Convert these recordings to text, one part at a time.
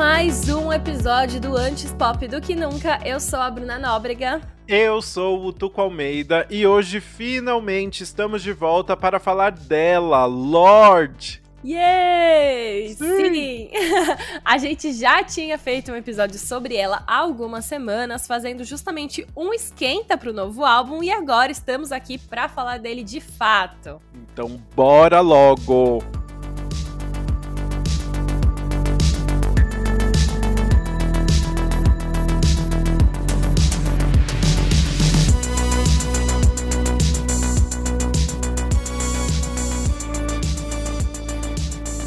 mais um episódio do Antes Pop do que Nunca. Eu sou a Bruna Nóbrega. Eu sou o Tuco Almeida e hoje finalmente estamos de volta para falar dela, Lorde. Yay! Sim! Sim. a gente já tinha feito um episódio sobre ela há algumas semanas, fazendo justamente um esquenta pro novo álbum e agora estamos aqui para falar dele de fato. Então, bora logo!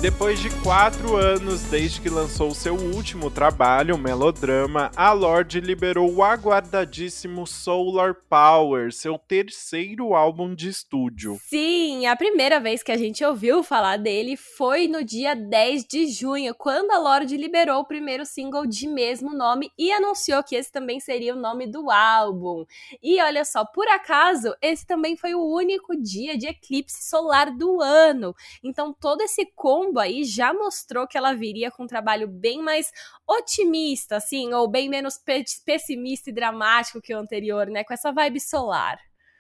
Depois de quatro anos desde que lançou seu último trabalho, Melodrama, a Lorde liberou o aguardadíssimo Solar Power, seu terceiro álbum de estúdio. Sim, a primeira vez que a gente ouviu falar dele foi no dia 10 de junho, quando a Lorde liberou o primeiro single de mesmo nome e anunciou que esse também seria o nome do álbum. E olha só, por acaso, esse também foi o único dia de eclipse solar do ano. Então todo esse combo aí já mostrou que ela viria com um trabalho bem mais otimista, assim, ou bem menos pessimista e dramático que o anterior, né? Com essa vibe solar.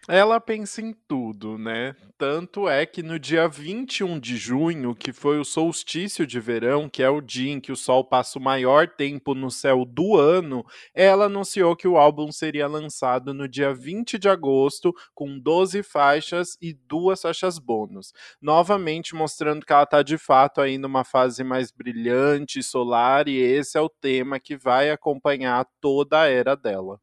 Ela pensa em tudo, né? Tanto é que no dia 21 de junho, que foi o solstício de verão, que é o dia em que o sol passa o maior tempo no céu do ano, ela anunciou que o álbum seria lançado no dia 20 de agosto, com 12 faixas e duas faixas bônus. Novamente mostrando que ela está de fato aí numa fase mais brilhante, solar, e esse é o tema que vai acompanhar toda a era dela.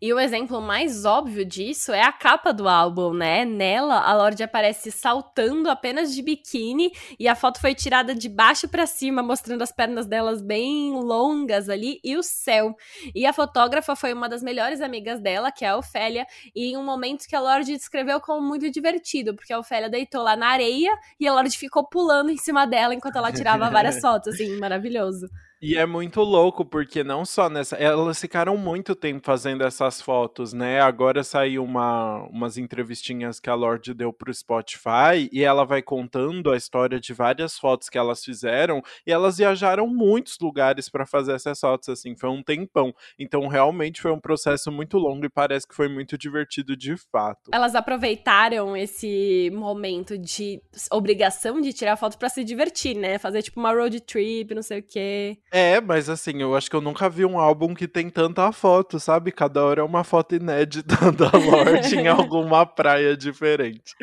E o exemplo mais óbvio disso é a capa do álbum, né? Nela, a Lorde aparece saltando apenas de biquíni e a foto foi tirada de baixo para cima, mostrando as pernas delas bem longas ali e o céu. E a fotógrafa foi uma das melhores amigas dela, que é a Ofélia, e em um momento que a Lorde descreveu como muito divertido, porque a Ofélia deitou lá na areia e a Lorde ficou pulando em cima dela enquanto ela tirava várias fotos, assim, maravilhoso. E é muito louco, porque não só nessa. Elas ficaram muito tempo fazendo essas fotos, né? Agora saiu uma, umas entrevistinhas que a Lorde deu pro Spotify e ela vai contando a história de várias fotos que elas fizeram. E elas viajaram muitos lugares para fazer essas fotos, assim, foi um tempão. Então, realmente foi um processo muito longo e parece que foi muito divertido de fato. Elas aproveitaram esse momento de obrigação de tirar foto para se divertir, né? Fazer tipo uma road trip, não sei o quê. É, mas assim, eu acho que eu nunca vi um álbum que tem tanta foto, sabe? Cada hora é uma foto inédita da Lorde em alguma praia diferente.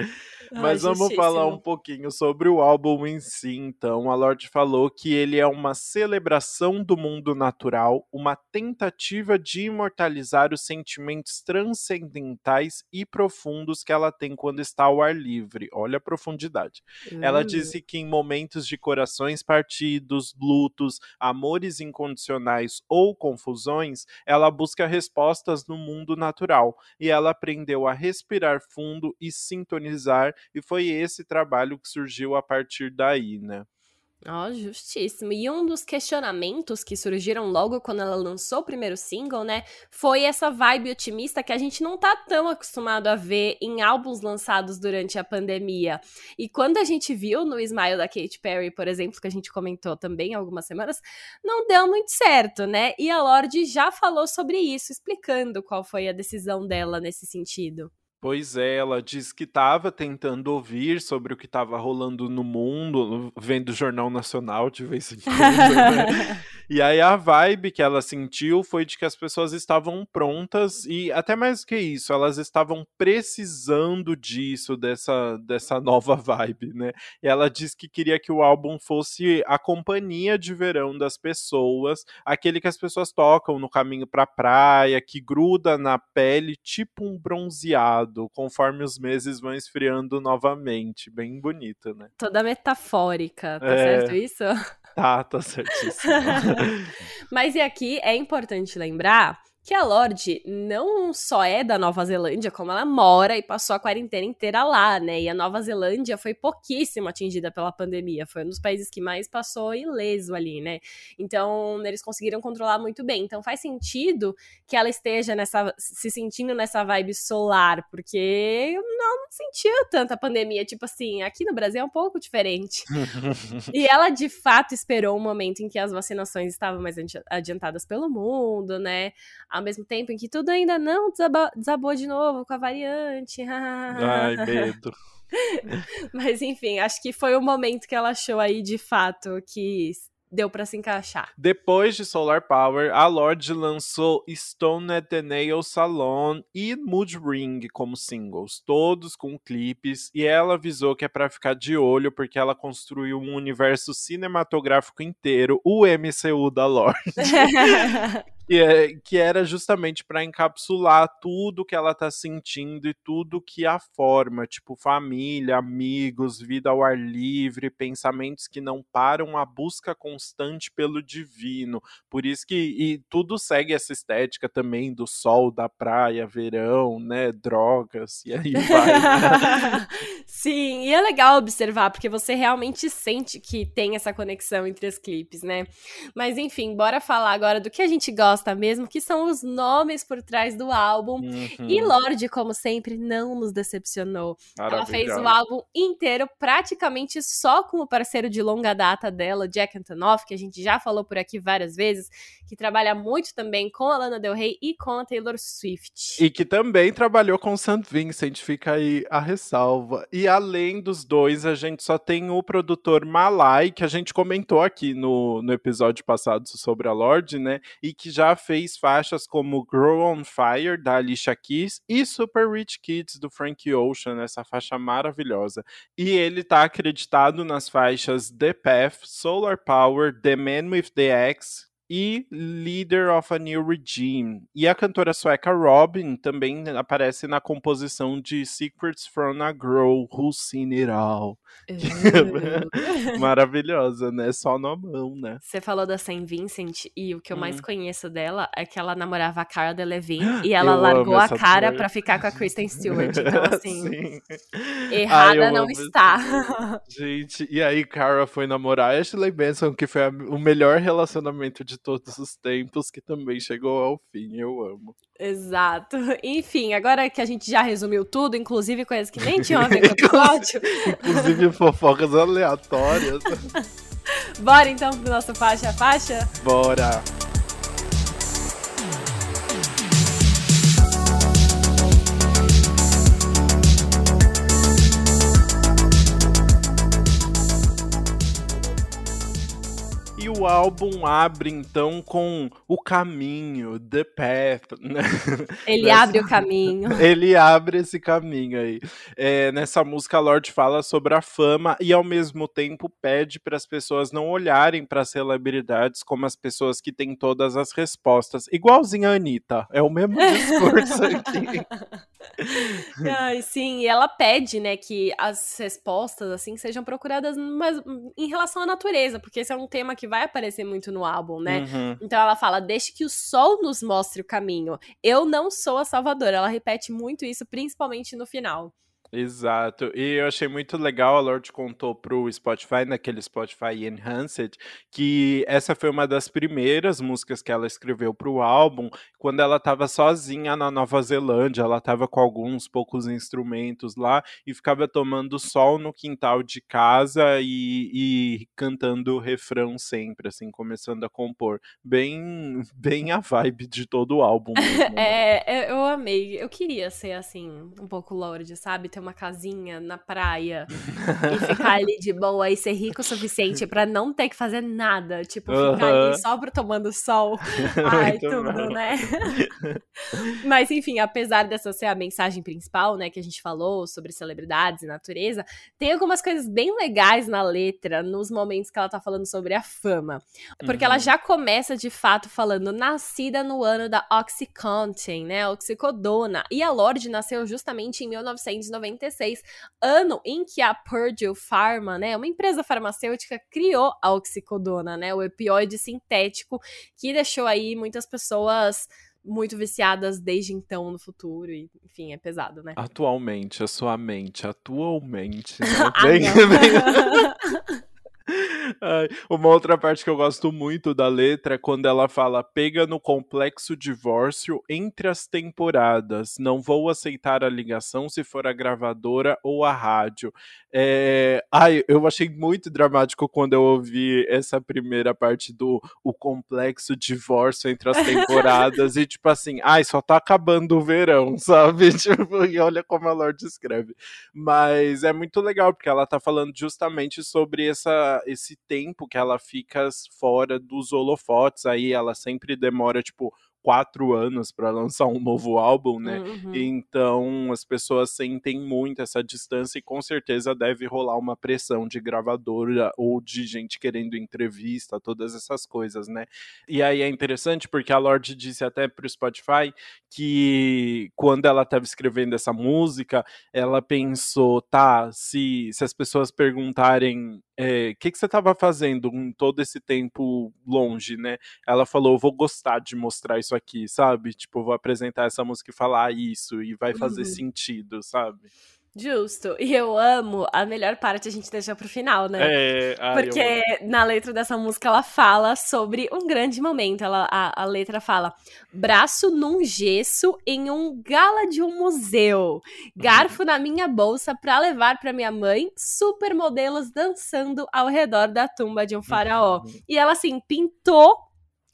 Mas Ai, vamos falar um pouquinho sobre o álbum em si, então. A Lorde falou que ele é uma celebração do mundo natural, uma tentativa de imortalizar os sentimentos transcendentais e profundos que ela tem quando está ao ar livre. Olha a profundidade. Ela hum. disse que em momentos de corações partidos, lutos, amores incondicionais ou confusões, ela busca respostas no mundo natural e ela aprendeu a respirar fundo e sintonizar e foi esse trabalho que surgiu a partir daí, né? Ó, oh, justíssimo. E um dos questionamentos que surgiram logo quando ela lançou o primeiro single, né, foi essa vibe otimista que a gente não tá tão acostumado a ver em álbuns lançados durante a pandemia. E quando a gente viu no Smile da Katy Perry, por exemplo, que a gente comentou também algumas semanas, não deu muito certo, né? E a Lorde já falou sobre isso, explicando qual foi a decisão dela nesse sentido. Pois é, ela disse que estava tentando ouvir sobre o que estava rolando no mundo, vendo o Jornal Nacional de vez em quando. Né? e aí a vibe que ela sentiu foi de que as pessoas estavam prontas e até mais que isso, elas estavam precisando disso, dessa, dessa nova vibe, né? E ela disse que queria que o álbum fosse a companhia de verão das pessoas, aquele que as pessoas tocam no caminho para a praia, que gruda na pele tipo um bronzeado conforme os meses vão esfriando novamente. Bem bonita, né? Toda metafórica, tá é... certo isso? Tá, tá certíssimo. Mas e aqui é importante lembrar que a Lorde não só é da Nova Zelândia, como ela mora e passou a quarentena inteira lá, né? E a Nova Zelândia foi pouquíssimo atingida pela pandemia, foi um dos países que mais passou ileso ali, né? Então, eles conseguiram controlar muito bem. Então, faz sentido que ela esteja nessa se sentindo nessa vibe solar, porque não, não sentiu tanta pandemia, tipo assim, aqui no Brasil é um pouco diferente. e ela de fato esperou um momento em que as vacinações estavam mais adiantadas pelo mundo, né? Ao mesmo tempo em que tudo ainda não desabou, desabou de novo com a variante. Ai, medo. Mas enfim, acho que foi o momento que ela achou aí de fato que deu para se encaixar. Depois de Solar Power, a Lorde lançou Stone at the Nail Salon e Mood Ring como singles, todos com clipes, e ela avisou que é para ficar de olho porque ela construiu um universo cinematográfico inteiro, o MCU da Lorde. que, é, que era justamente para encapsular tudo que ela tá sentindo e tudo que a forma, tipo família, amigos, vida ao ar livre, pensamentos que não param, a busca constante pelo divino. Por isso que e tudo segue essa estética também do sol, da praia, verão, né, drogas e aí vai. Né? Sim, e é legal observar porque você realmente sente que tem essa conexão entre os clipes, né? Mas enfim, bora falar agora do que a gente gosta gosta mesmo, que são os nomes por trás do álbum. Uhum. E Lorde, como sempre, não nos decepcionou. Ela fez o álbum inteiro praticamente só com o parceiro de longa data dela, Jack Antonoff, que a gente já falou por aqui várias vezes, que trabalha muito também com a Lana Del Rey e com a Taylor Swift. E que também trabalhou com o St. Vincent, fica aí a ressalva. E além dos dois, a gente só tem o produtor Malai, que a gente comentou aqui no, no episódio passado sobre a Lorde, né? E que já já fez faixas como Grow on Fire, da Alicia Keys, e Super Rich Kids, do Frank Ocean, essa faixa maravilhosa. E ele está acreditado nas faixas The Path, Solar Power, The Man with the Axe, e Leader of a New Regime. E a cantora sueca Robin também aparece na composição de Secrets from a Girl Who's Seen It All. Uh. Maravilhosa, né? Só na mão, né? Você falou da Saint Vincent e o que eu hum. mais conheço dela é que ela namorava a Cara Delevingne e ela eu largou a cara para ficar com a Kristen Stewart. Então, assim, errada Ai, não está. Gente, e aí Cara foi namorar Ashley Benson, que foi a, o melhor relacionamento de todos os tempos, que também chegou ao fim. Eu amo. Exato. Enfim, agora que a gente já resumiu tudo, inclusive coisas que nem tinham a ver com o episódio. inclusive fofocas aleatórias. Bora então pro nosso faixa a faixa? Bora! O álbum abre então com o caminho, The Path, né? Ele nessa... abre o caminho. Ele abre esse caminho aí. É, nessa música, a Lorde fala sobre a fama e ao mesmo tempo pede para as pessoas não olharem para as celebridades como as pessoas que têm todas as respostas. Igualzinho a Anitta. É o mesmo discurso aqui. Ai, sim, e ela pede, né, que as respostas, assim, sejam procuradas mas, em relação à natureza, porque esse é um tema que vai aparecer muito no álbum, né? Uhum. Então ela fala: deixe que o sol nos mostre o caminho. Eu não sou a salvadora. Ela repete muito isso, principalmente no final. Exato. E eu achei muito legal, a Lorde contou pro Spotify, naquele Spotify Enhanced, que essa foi uma das primeiras músicas que ela escreveu pro álbum, quando ela estava sozinha na Nova Zelândia, ela estava com alguns poucos instrumentos lá e ficava tomando sol no quintal de casa e, e cantando o refrão sempre, assim, começando a compor. Bem, bem a vibe de todo o álbum. Mesmo, né? é, eu amei. Eu queria ser assim, um pouco Lorde, sabe? Ter uma casinha na praia e ficar ali de boa e ser rico o suficiente para não ter que fazer nada. Tipo, ficar ali só tomando sol. Ai, tudo, bom. né? Mas, enfim, apesar dessa ser a mensagem principal, né, que a gente falou sobre celebridades e natureza, tem algumas coisas bem legais na letra, nos momentos que ela tá falando sobre a fama. Porque uhum. ela já começa, de fato, falando nascida no ano da Oxycontin, né, oxicodona. E a Lorde nasceu justamente em 1990 1996, ano em que a Purdue Pharma, né, uma empresa farmacêutica, criou a oxicodona, né, o opioide sintético, que deixou aí muitas pessoas muito viciadas desde então no futuro. E, enfim, é pesado, né? Atualmente, a sua mente, atualmente. Né? ah, bem, bem... Uma outra parte que eu gosto muito da letra é quando ela fala: pega no complexo divórcio entre as temporadas. Não vou aceitar a ligação se for a gravadora ou a rádio. É... Ai, eu achei muito dramático quando eu ouvi essa primeira parte do o complexo divórcio entre as temporadas e tipo assim, ai, só tá acabando o verão, sabe? Tipo, e olha como a Lorde escreve. Mas é muito legal porque ela tá falando justamente sobre essa, esse tempo que ela fica fora dos holofotes, aí ela sempre demora, tipo, quatro anos para lançar um novo álbum, né? Uhum. Então as pessoas sentem muito essa distância e com certeza deve rolar uma pressão de gravadora ou de gente querendo entrevista, todas essas coisas, né? E aí é interessante porque a Lorde disse até pro Spotify que quando ela estava escrevendo essa música, ela pensou, tá, se, se as pessoas perguntarem o é, que, que você estava fazendo em todo esse tempo longe, né? Ela falou, vou gostar de mostrar isso aqui, sabe? Tipo, vou apresentar essa música e falar isso, e vai fazer uhum. sentido, sabe? Justo. E eu amo a melhor parte a gente deixa pro final, né? É, ai, Porque na letra dessa música ela fala sobre um grande momento. Ela, a, a letra fala: braço num gesso em um gala de um museu, garfo uhum. na minha bolsa pra levar pra minha mãe, supermodelos dançando ao redor da tumba de um faraó. Uhum. E ela assim pintou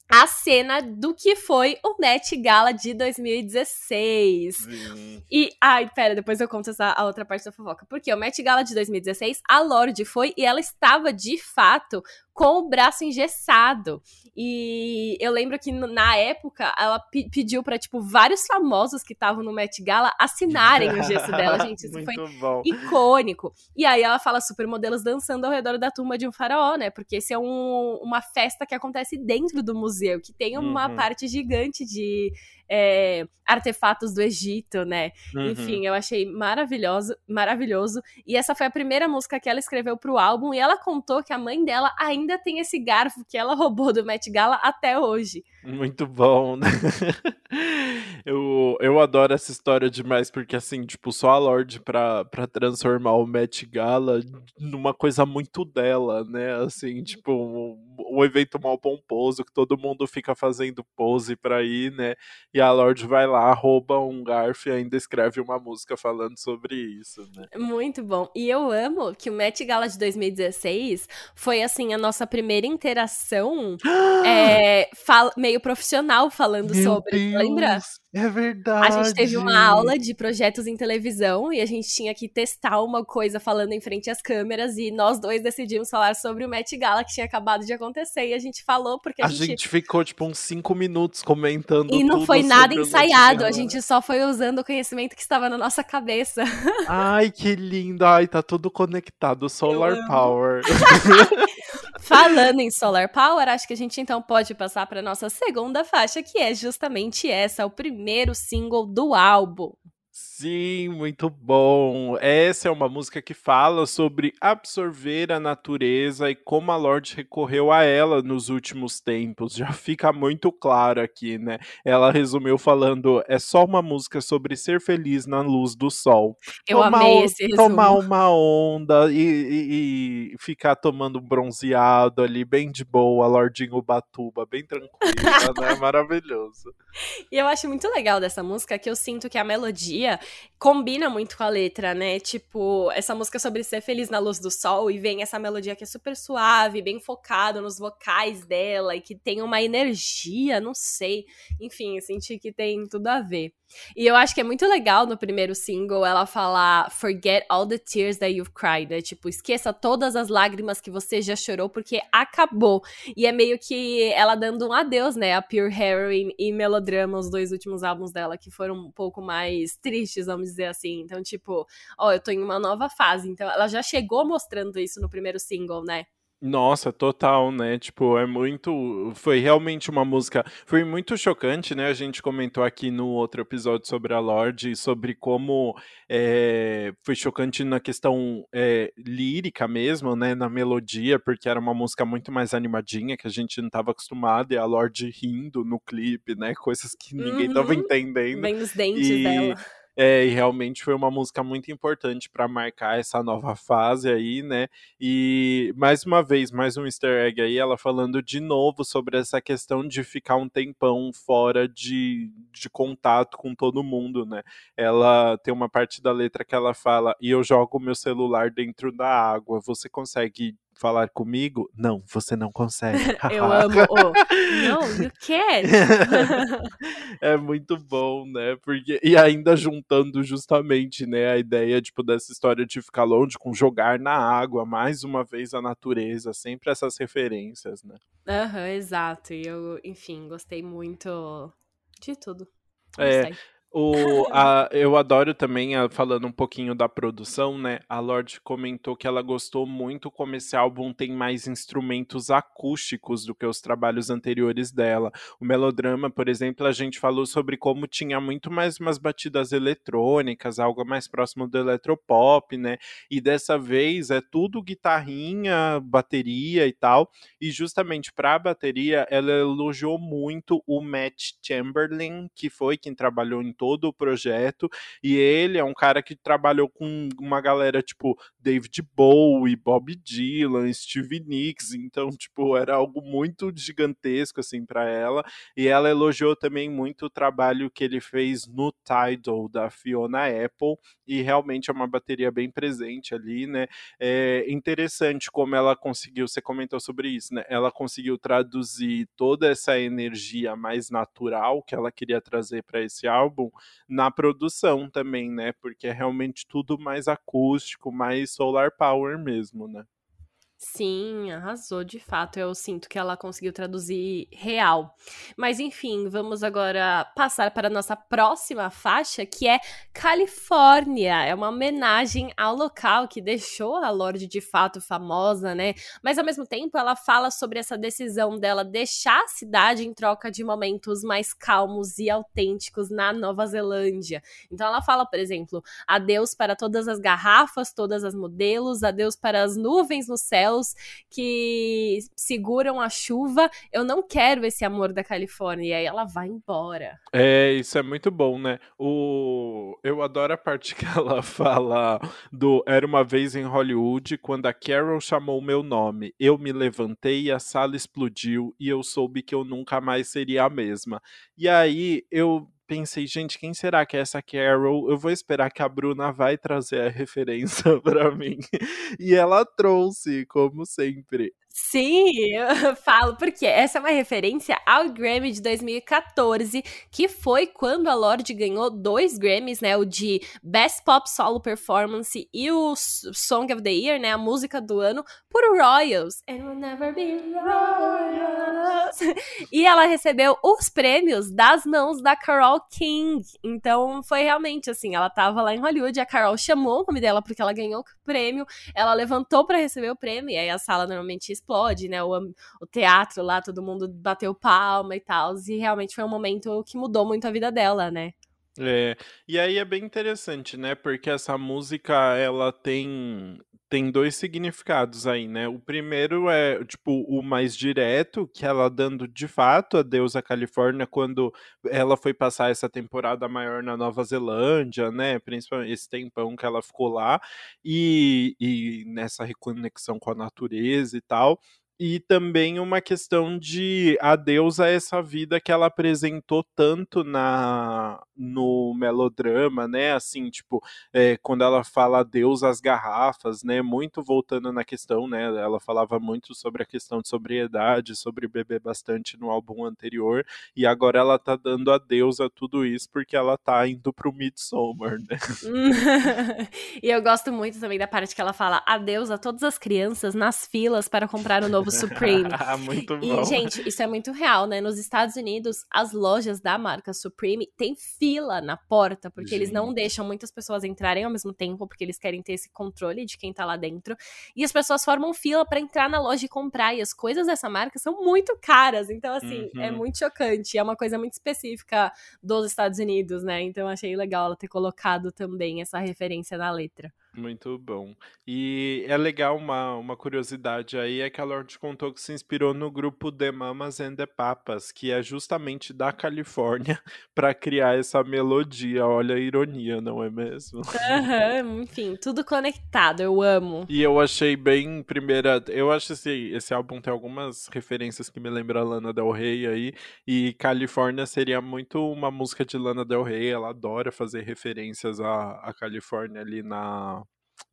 a cena do que foi o Met Gala de 2016. Sim. E, ai, pera, depois eu conto essa a outra parte da fofoca. Porque o Met Gala de 2016, a Lorde foi e ela estava de fato com o braço engessado. E eu lembro que na época ela pediu para tipo vários famosos que estavam no Met Gala assinarem o gesso dela, gente. Isso foi bom. icônico. E aí ela fala supermodelos dançando ao redor da tumba de um faraó, né? Porque esse é um, uma festa que acontece dentro do museu, que tem uma uhum. parte gigante de é, artefatos do Egito, né? Uhum. Enfim, eu achei maravilhoso, maravilhoso. E essa foi a primeira música que ela escreveu pro álbum e ela contou que a mãe dela ainda tem esse garfo que ela roubou do Met Gala até hoje. Muito bom, né? eu, eu adoro essa história demais, porque assim, tipo, só a Lorde pra, pra transformar o Met Gala numa coisa muito dela, né? Assim, tipo, um, um evento mal pomposo que todo mundo fica fazendo pose pra ir, né? E a Lorde vai lá, rouba um garfo e ainda escreve uma música falando sobre isso, né? Muito bom. E eu amo que o Met Gala de 2016 foi, assim, a nossa primeira interação é, meio profissional falando Meu sobre. Deus. Lembra? É verdade. A gente teve uma aula de projetos em televisão e a gente tinha que testar uma coisa falando em frente às câmeras e nós dois decidimos falar sobre o Met Gala que tinha acabado de acontecer e a gente falou porque a, a gente... gente... ficou tipo uns cinco minutos comentando e não foi nada ensaiado, a gente só foi usando o conhecimento que estava na nossa cabeça. Ai, que lindo! Ai, tá tudo conectado, Solar Power. Falando em Solar Power, acho que a gente então pode passar para nossa segunda faixa, que é justamente essa, o primeiro single do álbum. Sim, muito bom. Essa é uma música que fala sobre absorver a natureza e como a Lorde recorreu a ela nos últimos tempos. Já fica muito claro aqui, né? Ela resumiu falando: é só uma música sobre ser feliz na luz do sol. Eu tomar, amei esse resumo. Tomar uma onda e, e, e, ficar tomando bronzeado ali, bem de boa, Lordinho Ubatuba, bem tranquila, né? Maravilhoso. E eu acho muito legal dessa música que eu sinto que a melodia combina muito com a letra, né? Tipo, essa música sobre ser feliz na luz do sol e vem essa melodia que é super suave, bem focada nos vocais dela e que tem uma energia, não sei. Enfim, eu senti que tem tudo a ver. E eu acho que é muito legal no primeiro single ela falar Forget all the tears that you've cried, né? Tipo, esqueça todas as lágrimas que você já chorou porque acabou. E é meio que ela dando um adeus, né? A Pure Heroine e Melodrama, os dois últimos álbuns dela que foram um pouco mais tristes, vamos dizer assim. Então, tipo, ó, eu tô em uma nova fase. Então, ela já chegou mostrando isso no primeiro single, né? Nossa, total, né? Tipo, é muito. Foi realmente uma música. Foi muito chocante, né? A gente comentou aqui no outro episódio sobre a Lorde, sobre como é, foi chocante na questão é, lírica mesmo, né? Na melodia, porque era uma música muito mais animadinha, que a gente não estava acostumado, e a Lorde rindo no clipe, né? Coisas que ninguém estava uhum. entendendo. Bem nos dentes e... dela. É, e realmente foi uma música muito importante para marcar essa nova fase aí, né? E mais uma vez, mais um easter egg aí, ela falando de novo sobre essa questão de ficar um tempão fora de, de contato com todo mundo, né? Ela tem uma parte da letra que ela fala: e eu jogo meu celular dentro da água, você consegue falar comigo? Não, você não consegue. Eu amo. Oh, no, you can't. é muito bom, né? Porque e ainda juntando justamente, né, a ideia tipo dessa história de ficar longe com jogar na água, mais uma vez a natureza, sempre essas referências, né? Aham, uhum, exato. E eu, enfim, gostei muito de tudo. É, o, a, eu adoro também, a, falando um pouquinho da produção, né? A Lorde comentou que ela gostou muito como esse álbum tem mais instrumentos acústicos do que os trabalhos anteriores dela. O melodrama, por exemplo, a gente falou sobre como tinha muito mais umas batidas eletrônicas, algo mais próximo do eletropop, né? E dessa vez é tudo guitarrinha, bateria e tal. E justamente para a bateria, ela elogiou muito o Matt Chamberlain, que foi quem trabalhou em todo o projeto. E ele é um cara que trabalhou com uma galera tipo David Bowie, Bob Dylan, Stevie Nicks. Então, tipo, era algo muito gigantesco assim para ela. E ela elogiou também muito o trabalho que ele fez no Tidal da Fiona Apple. E realmente é uma bateria bem presente ali, né? É interessante como ela conseguiu, você comentou sobre isso, né? Ela conseguiu traduzir toda essa energia mais natural que ela queria trazer para esse álbum na produção também, né? Porque é realmente tudo mais acústico, mais solar power mesmo, né? Sim, arrasou de fato. Eu sinto que ela conseguiu traduzir real. Mas enfim, vamos agora passar para a nossa próxima faixa, que é Califórnia. É uma homenagem ao local que deixou a Lorde de fato famosa, né? Mas ao mesmo tempo, ela fala sobre essa decisão dela deixar a cidade em troca de momentos mais calmos e autênticos na Nova Zelândia. Então ela fala, por exemplo, adeus para todas as garrafas, todas as modelos, adeus para as nuvens no céu céus que seguram a chuva. Eu não quero esse amor da Califórnia. E aí ela vai embora. É, isso é muito bom, né? O... Eu adoro a parte que ela fala do Era uma vez em Hollywood, quando a Carol chamou meu nome. Eu me levantei e a sala explodiu e eu soube que eu nunca mais seria a mesma. E aí eu pensei, gente, quem será que é essa Carol? Eu vou esperar que a Bruna vai trazer a referência para mim. E ela trouxe, como sempre. Sim, eu falo porque essa é uma referência ao Grammy de 2014, que foi quando a Lorde ganhou dois Grammys, né, o de Best Pop Solo Performance e o Song of the Year, né, a música do ano, por Royals. And we'll never be Royals. E ela recebeu os prêmios das mãos da Carol King. Então foi realmente assim, ela tava lá em Hollywood, a Carol chamou o nome dela porque ela ganhou o prêmio, ela levantou para receber o prêmio, e aí a sala normalmente explode, né? O, o teatro lá, todo mundo bateu palma e tal. E realmente foi um momento que mudou muito a vida dela, né? É, e aí é bem interessante, né? Porque essa música, ela tem tem dois significados aí, né? O primeiro é, tipo, o mais direto, que ela dando de fato a deusa Califórnia quando ela foi passar essa temporada maior na Nova Zelândia, né? Principalmente esse tempão que ela ficou lá, e, e nessa reconexão com a natureza e tal e também uma questão de adeus a essa vida que ela apresentou tanto na no melodrama, né? Assim, tipo, é, quando ela fala adeus às garrafas, né? Muito voltando na questão, né? Ela falava muito sobre a questão de sobriedade, sobre beber bastante no álbum anterior, e agora ela tá dando adeus a tudo isso porque ela tá indo pro Midsommar, né? e eu gosto muito também da parte que ela fala adeus a todas as crianças nas filas para comprar o novo do Supreme. muito bom. E, gente, isso é muito real, né? Nos Estados Unidos, as lojas da marca Supreme têm fila na porta, porque gente. eles não deixam muitas pessoas entrarem ao mesmo tempo, porque eles querem ter esse controle de quem tá lá dentro. E as pessoas formam fila para entrar na loja e comprar. E as coisas dessa marca são muito caras. Então, assim, é uhum. é muito chocante. É uma coisa muito específica dos Estados Unidos, né? Então, achei legal ela ter colocado também essa referência na letra. Muito bom. E é legal uma, uma curiosidade aí, é que a Lorde contou que se inspirou no grupo The Mamas and the Papas, que é justamente da Califórnia, para criar essa melodia. Olha a ironia, não é mesmo? Uhum, enfim, tudo conectado, eu amo. E eu achei bem primeira. Eu acho esse, esse álbum tem algumas referências que me lembram Lana Del Rey aí. E Califórnia seria muito uma música de Lana Del Rey. Ela adora fazer referências à, à Califórnia ali na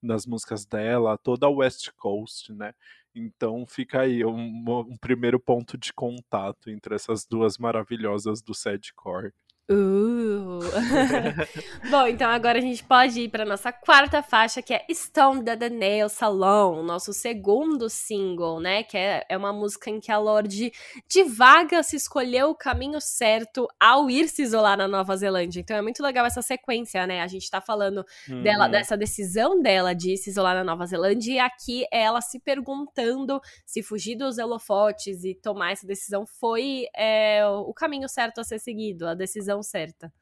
nas músicas dela, toda a West Coast, né? Então fica aí um, um primeiro ponto de contato entre essas duas maravilhosas do Sadcore. Uh. Bom, então agora a gente pode ir para nossa quarta faixa, que é Stone the Nail Salon, nosso segundo single, né? Que é, é uma música em que a Lorde divaga se escolheu o caminho certo ao ir se isolar na Nova Zelândia. Então é muito legal essa sequência, né? A gente tá falando uhum. dela, dessa decisão dela de se isolar na Nova Zelândia, e aqui é ela se perguntando se fugir dos holofotes e tomar essa decisão foi é, o caminho certo a ser seguido, a decisão decisão certa.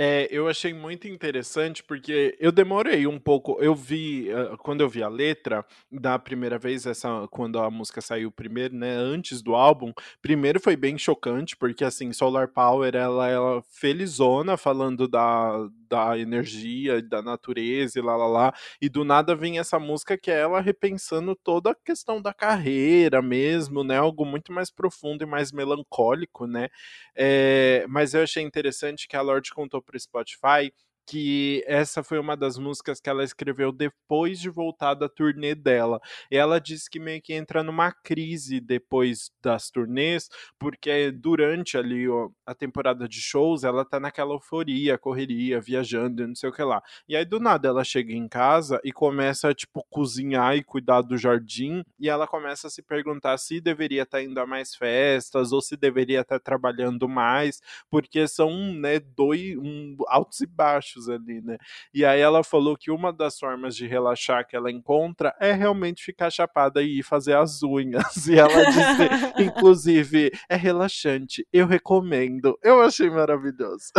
É, eu achei muito interessante porque eu demorei um pouco. Eu vi, uh, quando eu vi a letra, da primeira vez, essa, quando a música saiu primeiro, né, antes do álbum, primeiro foi bem chocante, porque assim, Solar Power, ela, ela felizona falando da, da energia, da natureza e lá lá lá, e do nada vem essa música que é ela repensando toda a questão da carreira mesmo, né, algo muito mais profundo e mais melancólico, né, é, mas eu achei interessante que a Lorde contou pro Spotify que essa foi uma das músicas que ela escreveu depois de voltar da turnê dela. E ela disse que meio que entra numa crise depois das turnês, porque durante ali a temporada de shows ela tá naquela euforia, correria, viajando, não sei o que lá. E aí do nada ela chega em casa e começa a tipo cozinhar e cuidar do jardim, e ela começa a se perguntar se deveria estar tá indo a mais festas ou se deveria estar tá trabalhando mais, porque são, né, dois um, altos e baixos ali, né? E aí ela falou que uma das formas de relaxar que ela encontra é realmente ficar chapada e ir fazer as unhas. E ela disse, inclusive, é relaxante, eu recomendo. Eu achei maravilhoso.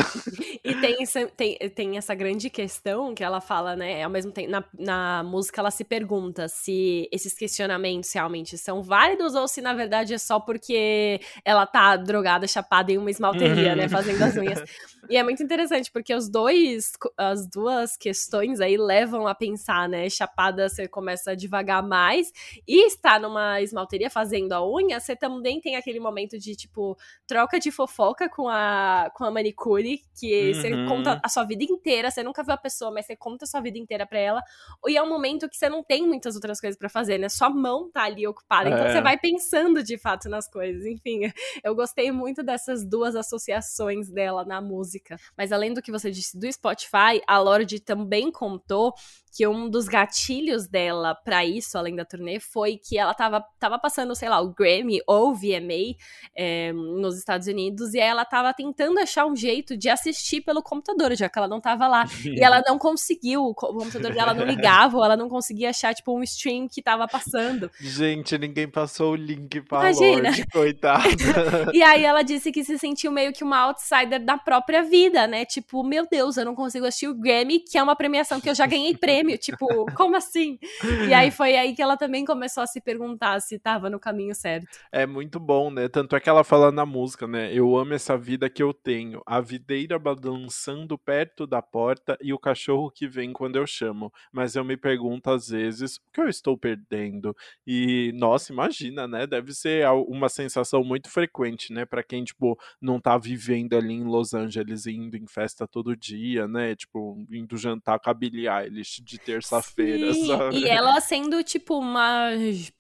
E tem, tem, tem essa grande questão que ela fala, né? Ao mesmo tempo, na, na música ela se pergunta se esses questionamentos realmente são válidos ou se na verdade é só porque ela tá drogada, chapada em uma esmalteria, né? Fazendo as unhas. E é muito interessante, porque os dois, as duas questões aí levam a pensar, né? Chapada, você começa a devagar mais, e está numa esmalteria fazendo a unha, você também tem aquele momento de, tipo, troca de fofoca com a, com a manicure, que uhum. você conta a sua vida inteira, você nunca viu a pessoa, mas você conta a sua vida inteira pra ela, e é um momento que você não tem muitas outras coisas para fazer, né? Sua mão tá ali ocupada, então é. você vai pensando de fato nas coisas. Enfim, eu gostei muito dessas duas associações dela na música música. Mas além do que você disse do Spotify, a Lorde também contou que um dos gatilhos dela para isso, além da turnê, foi que ela tava, tava passando, sei lá, o Grammy ou o VMA é, nos Estados Unidos e ela tava tentando achar um jeito de assistir pelo computador, já que ela não tava lá. e ela não conseguiu, o computador dela não ligava, ou ela não conseguia achar, tipo, um stream que tava passando. Gente, ninguém passou o link pra Imagina. Lorde, coitada. e aí ela disse que se sentiu meio que uma outsider da própria vida, né? Tipo, meu Deus, eu não consigo assistir o Grammy, que é uma premiação que eu já ganhei prêmio tipo, como assim? E aí foi aí que ela também começou a se perguntar se tava no caminho certo. É muito bom, né? Tanto é que ela fala na música, né? Eu amo essa vida que eu tenho, a videira balançando perto da porta e o cachorro que vem quando eu chamo. Mas eu me pergunto às vezes o que eu estou perdendo. E nossa, imagina, né? Deve ser uma sensação muito frequente, né, para quem tipo não tá vivendo ali em Los Angeles indo em festa todo dia, né? Tipo, indo jantar com a Billie Eilish de terça-feira, sabe? E ela sendo, tipo, uma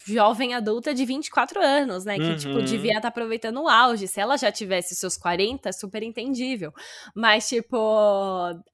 jovem adulta de 24 anos, né? Que, uhum. tipo, devia estar tá aproveitando o auge. Se ela já tivesse seus 40, super entendível. Mas, tipo,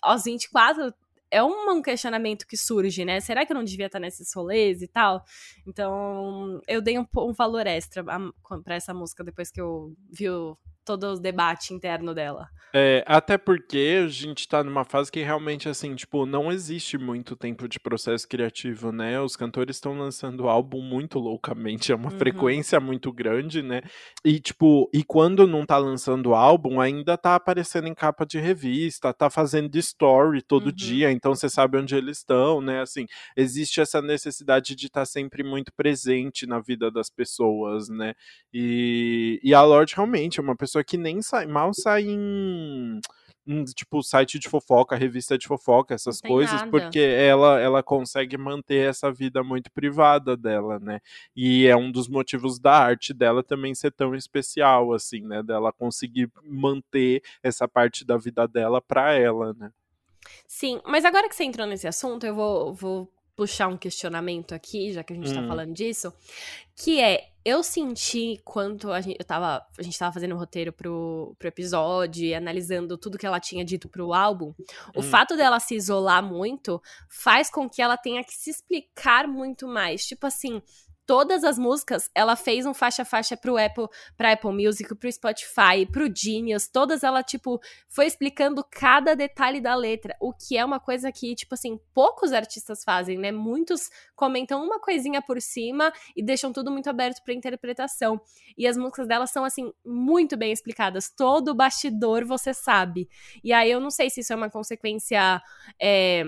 aos 24, é um questionamento que surge, né? Será que eu não devia estar nesses rolês e tal? Então, eu dei um, um valor extra para essa música depois que eu vi o todo o debate interno dela. É, até porque a gente tá numa fase que realmente, assim, tipo, não existe muito tempo de processo criativo, né? Os cantores estão lançando álbum muito loucamente, é uma uhum. frequência muito grande, né? E, tipo, e quando não tá lançando álbum, ainda tá aparecendo em capa de revista, tá fazendo story todo uhum. dia, então você sabe onde eles estão, né? Assim, existe essa necessidade de estar tá sempre muito presente na vida das pessoas, né? E, e a Lorde realmente é uma pessoa pessoa que nem sai, mal sai em, em tipo site de fofoca, revista de fofoca, essas coisas, nada. porque ela ela consegue manter essa vida muito privada dela, né? E é um dos motivos da arte dela também ser tão especial assim, né? Dela conseguir manter essa parte da vida dela para ela, né? Sim, mas agora que você entrou nesse assunto, eu vou, vou puxar um questionamento aqui, já que a gente tá hum. tá falando disso, que é, eu senti quanto a gente, eu tava, a gente tava fazendo o um roteiro pro, pro episódio e analisando tudo que ela tinha dito pro álbum, hum. o fato dela se isolar muito faz com que ela tenha que se explicar muito mais. Tipo assim, todas as músicas, ela fez um faixa-faixa pro Apple, pra Apple Music, pro Spotify, pro Genius, todas ela, tipo, foi explicando cada detalhe da letra, o que é uma coisa que, tipo assim, poucos artistas fazem, né? Muitos comentam uma coisinha por cima e deixam tudo muito aberto pra interpretação. E as músicas dela são, assim, muito bem explicadas. Todo bastidor você sabe. E aí eu não sei se isso é uma consequência. É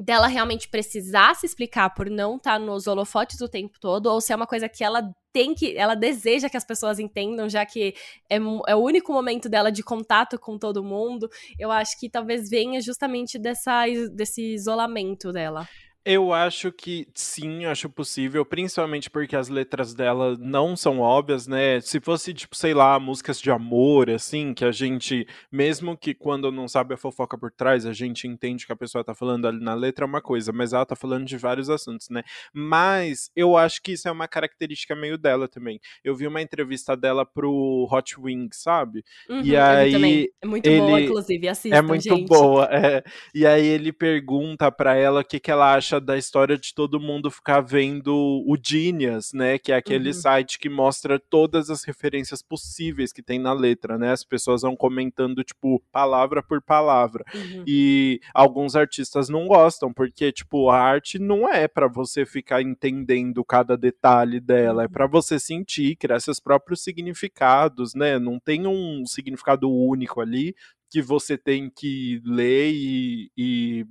dela realmente precisar se explicar por não estar tá nos holofotes o tempo todo, ou se é uma coisa que ela tem que, ela deseja que as pessoas entendam, já que é, é o único momento dela de contato com todo mundo. Eu acho que talvez venha justamente dessa, desse isolamento dela. Eu acho que sim, acho possível, principalmente porque as letras dela não são óbvias, né? Se fosse, tipo, sei lá, músicas de amor, assim, que a gente, mesmo que quando não sabe a fofoca por trás, a gente entende que a pessoa tá falando ali na letra é uma coisa, mas ela tá falando de vários assuntos, né? Mas eu acho que isso é uma característica meio dela também. Eu vi uma entrevista dela pro Hot Wings, sabe? Uhum, e aí. Também. É muito ele... boa, inclusive, assistam, É muito gente. boa, é. E aí ele pergunta pra ela o que, que ela acha acha da história de todo mundo ficar vendo o Genius, né? Que é aquele uhum. site que mostra todas as referências possíveis que tem na letra, né? As pessoas vão comentando, tipo, palavra por palavra. Uhum. E alguns artistas não gostam, porque, tipo, a arte não é para você ficar entendendo cada detalhe dela, é uhum. para você sentir, criar seus próprios significados, né? Não tem um significado único ali que você tem que ler e, e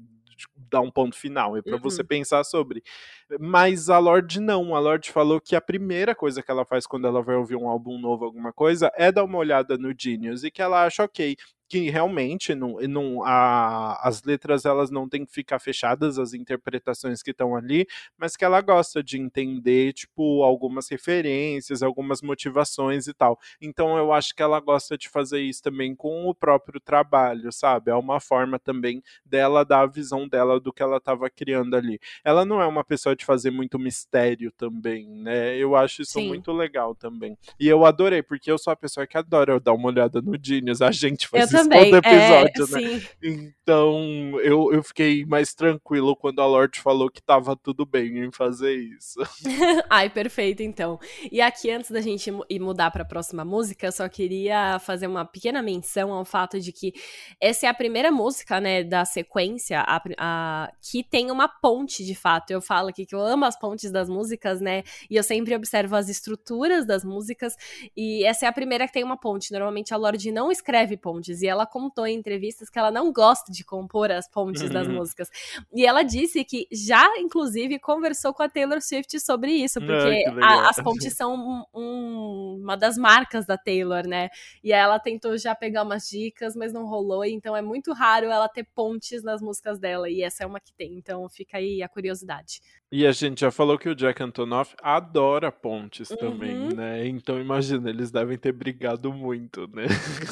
dar um ponto final, é para uhum. você pensar sobre. Mas a Lorde não, a Lorde falou que a primeira coisa que ela faz quando ela vai ouvir um álbum novo, alguma coisa, é dar uma olhada no Genius e que ela acha ok, que realmente não, não a, as letras elas não têm que ficar fechadas as interpretações que estão ali, mas que ela gosta de entender tipo algumas referências, algumas motivações e tal. Então eu acho que ela gosta de fazer isso também com o próprio trabalho, sabe? É uma forma também dela dar a visão dela do que ela estava criando ali. Ela não é uma pessoa de fazer muito mistério também, né? Eu acho isso Sim. muito legal também. E eu adorei porque eu sou a pessoa que adora dar uma olhada no Genius. A gente faz também. todo episódio, é, né? Sim. Então eu, eu fiquei mais tranquilo quando a Lorde falou que tava tudo bem em fazer isso. Ai, perfeito, então. E aqui, antes da gente ir mudar para a próxima música, eu só queria fazer uma pequena menção ao fato de que essa é a primeira música, né, da sequência, a, a, que tem uma ponte, de fato. Eu falo aqui que eu amo as pontes das músicas, né? E eu sempre observo as estruturas das músicas. E essa é a primeira que tem uma ponte. Normalmente a Lorde não escreve pontes. E ela contou em entrevistas que ela não gosta de compor as pontes uhum. das músicas. E ela disse que já, inclusive, conversou com a Taylor Swift sobre isso, porque ah, a, as pontes são um, um, uma das marcas da Taylor, né? E ela tentou já pegar umas dicas, mas não rolou, então é muito raro ela ter pontes nas músicas dela, e essa é uma que tem, então fica aí a curiosidade. E a gente já falou que o Jack Antonoff adora pontes uhum. também, né? Então imagina, eles devem ter brigado muito, né?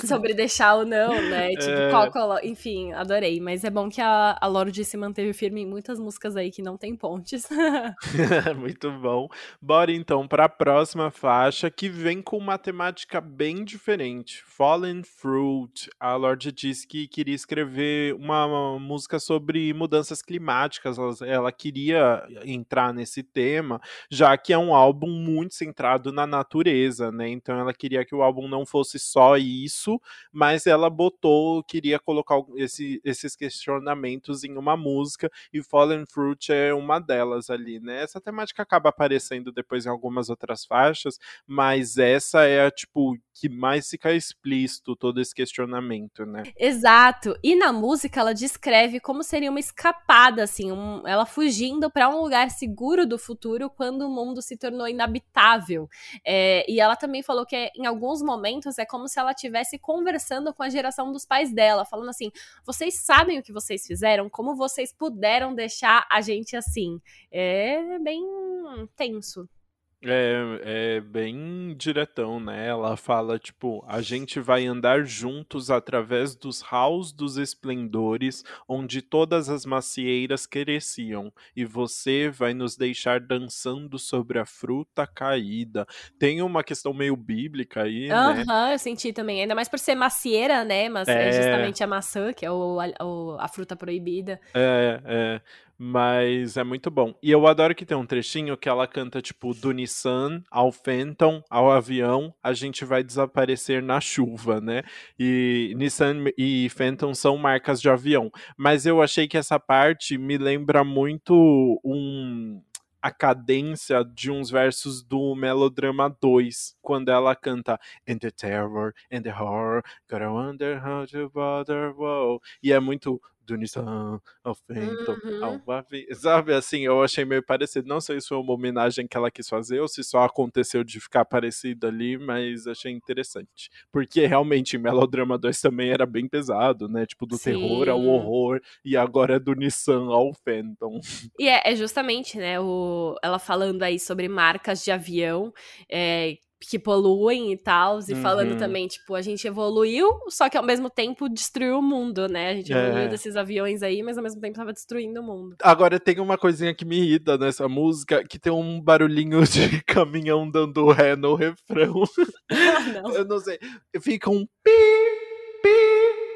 Sobre deixar ou não Então, né? Tipo, é... qual, enfim, adorei. Mas é bom que a, a Lorde se manteve firme em muitas músicas aí que não tem pontes. Muito bom. Bora então para a próxima faixa que vem com uma temática bem diferente. Fallen Fruit. A Lorde disse que queria escrever uma, uma música sobre mudanças climáticas. Ela, ela queria entrar nesse tema, já que é um álbum muito centrado na natureza, né? Então ela queria que o álbum não fosse só isso, mas ela botou, queria colocar esse, esses questionamentos em uma música e Fallen Fruit é uma delas ali, né? Essa temática acaba aparecendo depois em algumas outras faixas, mas essa é a tipo que mais fica explícito todo esse questionamento, né? Exato. E na música ela descreve como seria uma escapada, assim, um, ela fugindo para um lugar seguro do futuro quando o mundo se tornou inabitável. É, e ela também falou que é, em alguns momentos é como se ela estivesse conversando com a geração dos pais dela, falando assim: vocês sabem o que vocês fizeram? Como vocês puderam deixar a gente assim? É bem tenso. É, é bem diretão, né? Ela fala, tipo, a gente vai andar juntos através dos halls dos esplendores, onde todas as macieiras cresciam, e você vai nos deixar dançando sobre a fruta caída. Tem uma questão meio bíblica aí, né? Aham, eu senti também. Ainda mais por ser macieira, né? Mas é, é justamente a maçã, que é o, a, a fruta proibida. É, é. Mas é muito bom. E eu adoro que tem um trechinho que ela canta, tipo, do Nissan ao Phantom, ao avião, a gente vai desaparecer na chuva, né? E Nissan e Phantom são marcas de avião. Mas eu achei que essa parte me lembra muito um a cadência de uns versos do Melodrama 2, quando ela canta And the terror and the horror, gotta wonder how to bother, whoa. E é muito do Nissan ao Phantom, uhum. ao Sabe, assim, eu achei meio parecido. Não sei se foi uma homenagem que ela quis fazer ou se só aconteceu de ficar parecido ali, mas achei interessante. Porque realmente Melodrama 2 também era bem pesado, né? Tipo, do Sim. terror ao horror, e agora é do Nissan ao Phantom. E é, é justamente, né, o, ela falando aí sobre marcas de avião, é, que poluem e tal, e uhum. falando também, tipo, a gente evoluiu, só que ao mesmo tempo destruiu o mundo, né? A gente evoluiu é. desses aviões aí, mas ao mesmo tempo tava destruindo o mundo. Agora tem uma coisinha que me irrita nessa música, que tem um barulhinho de caminhão dando ré no refrão. Ah, não. Eu não sei. Fica um pi,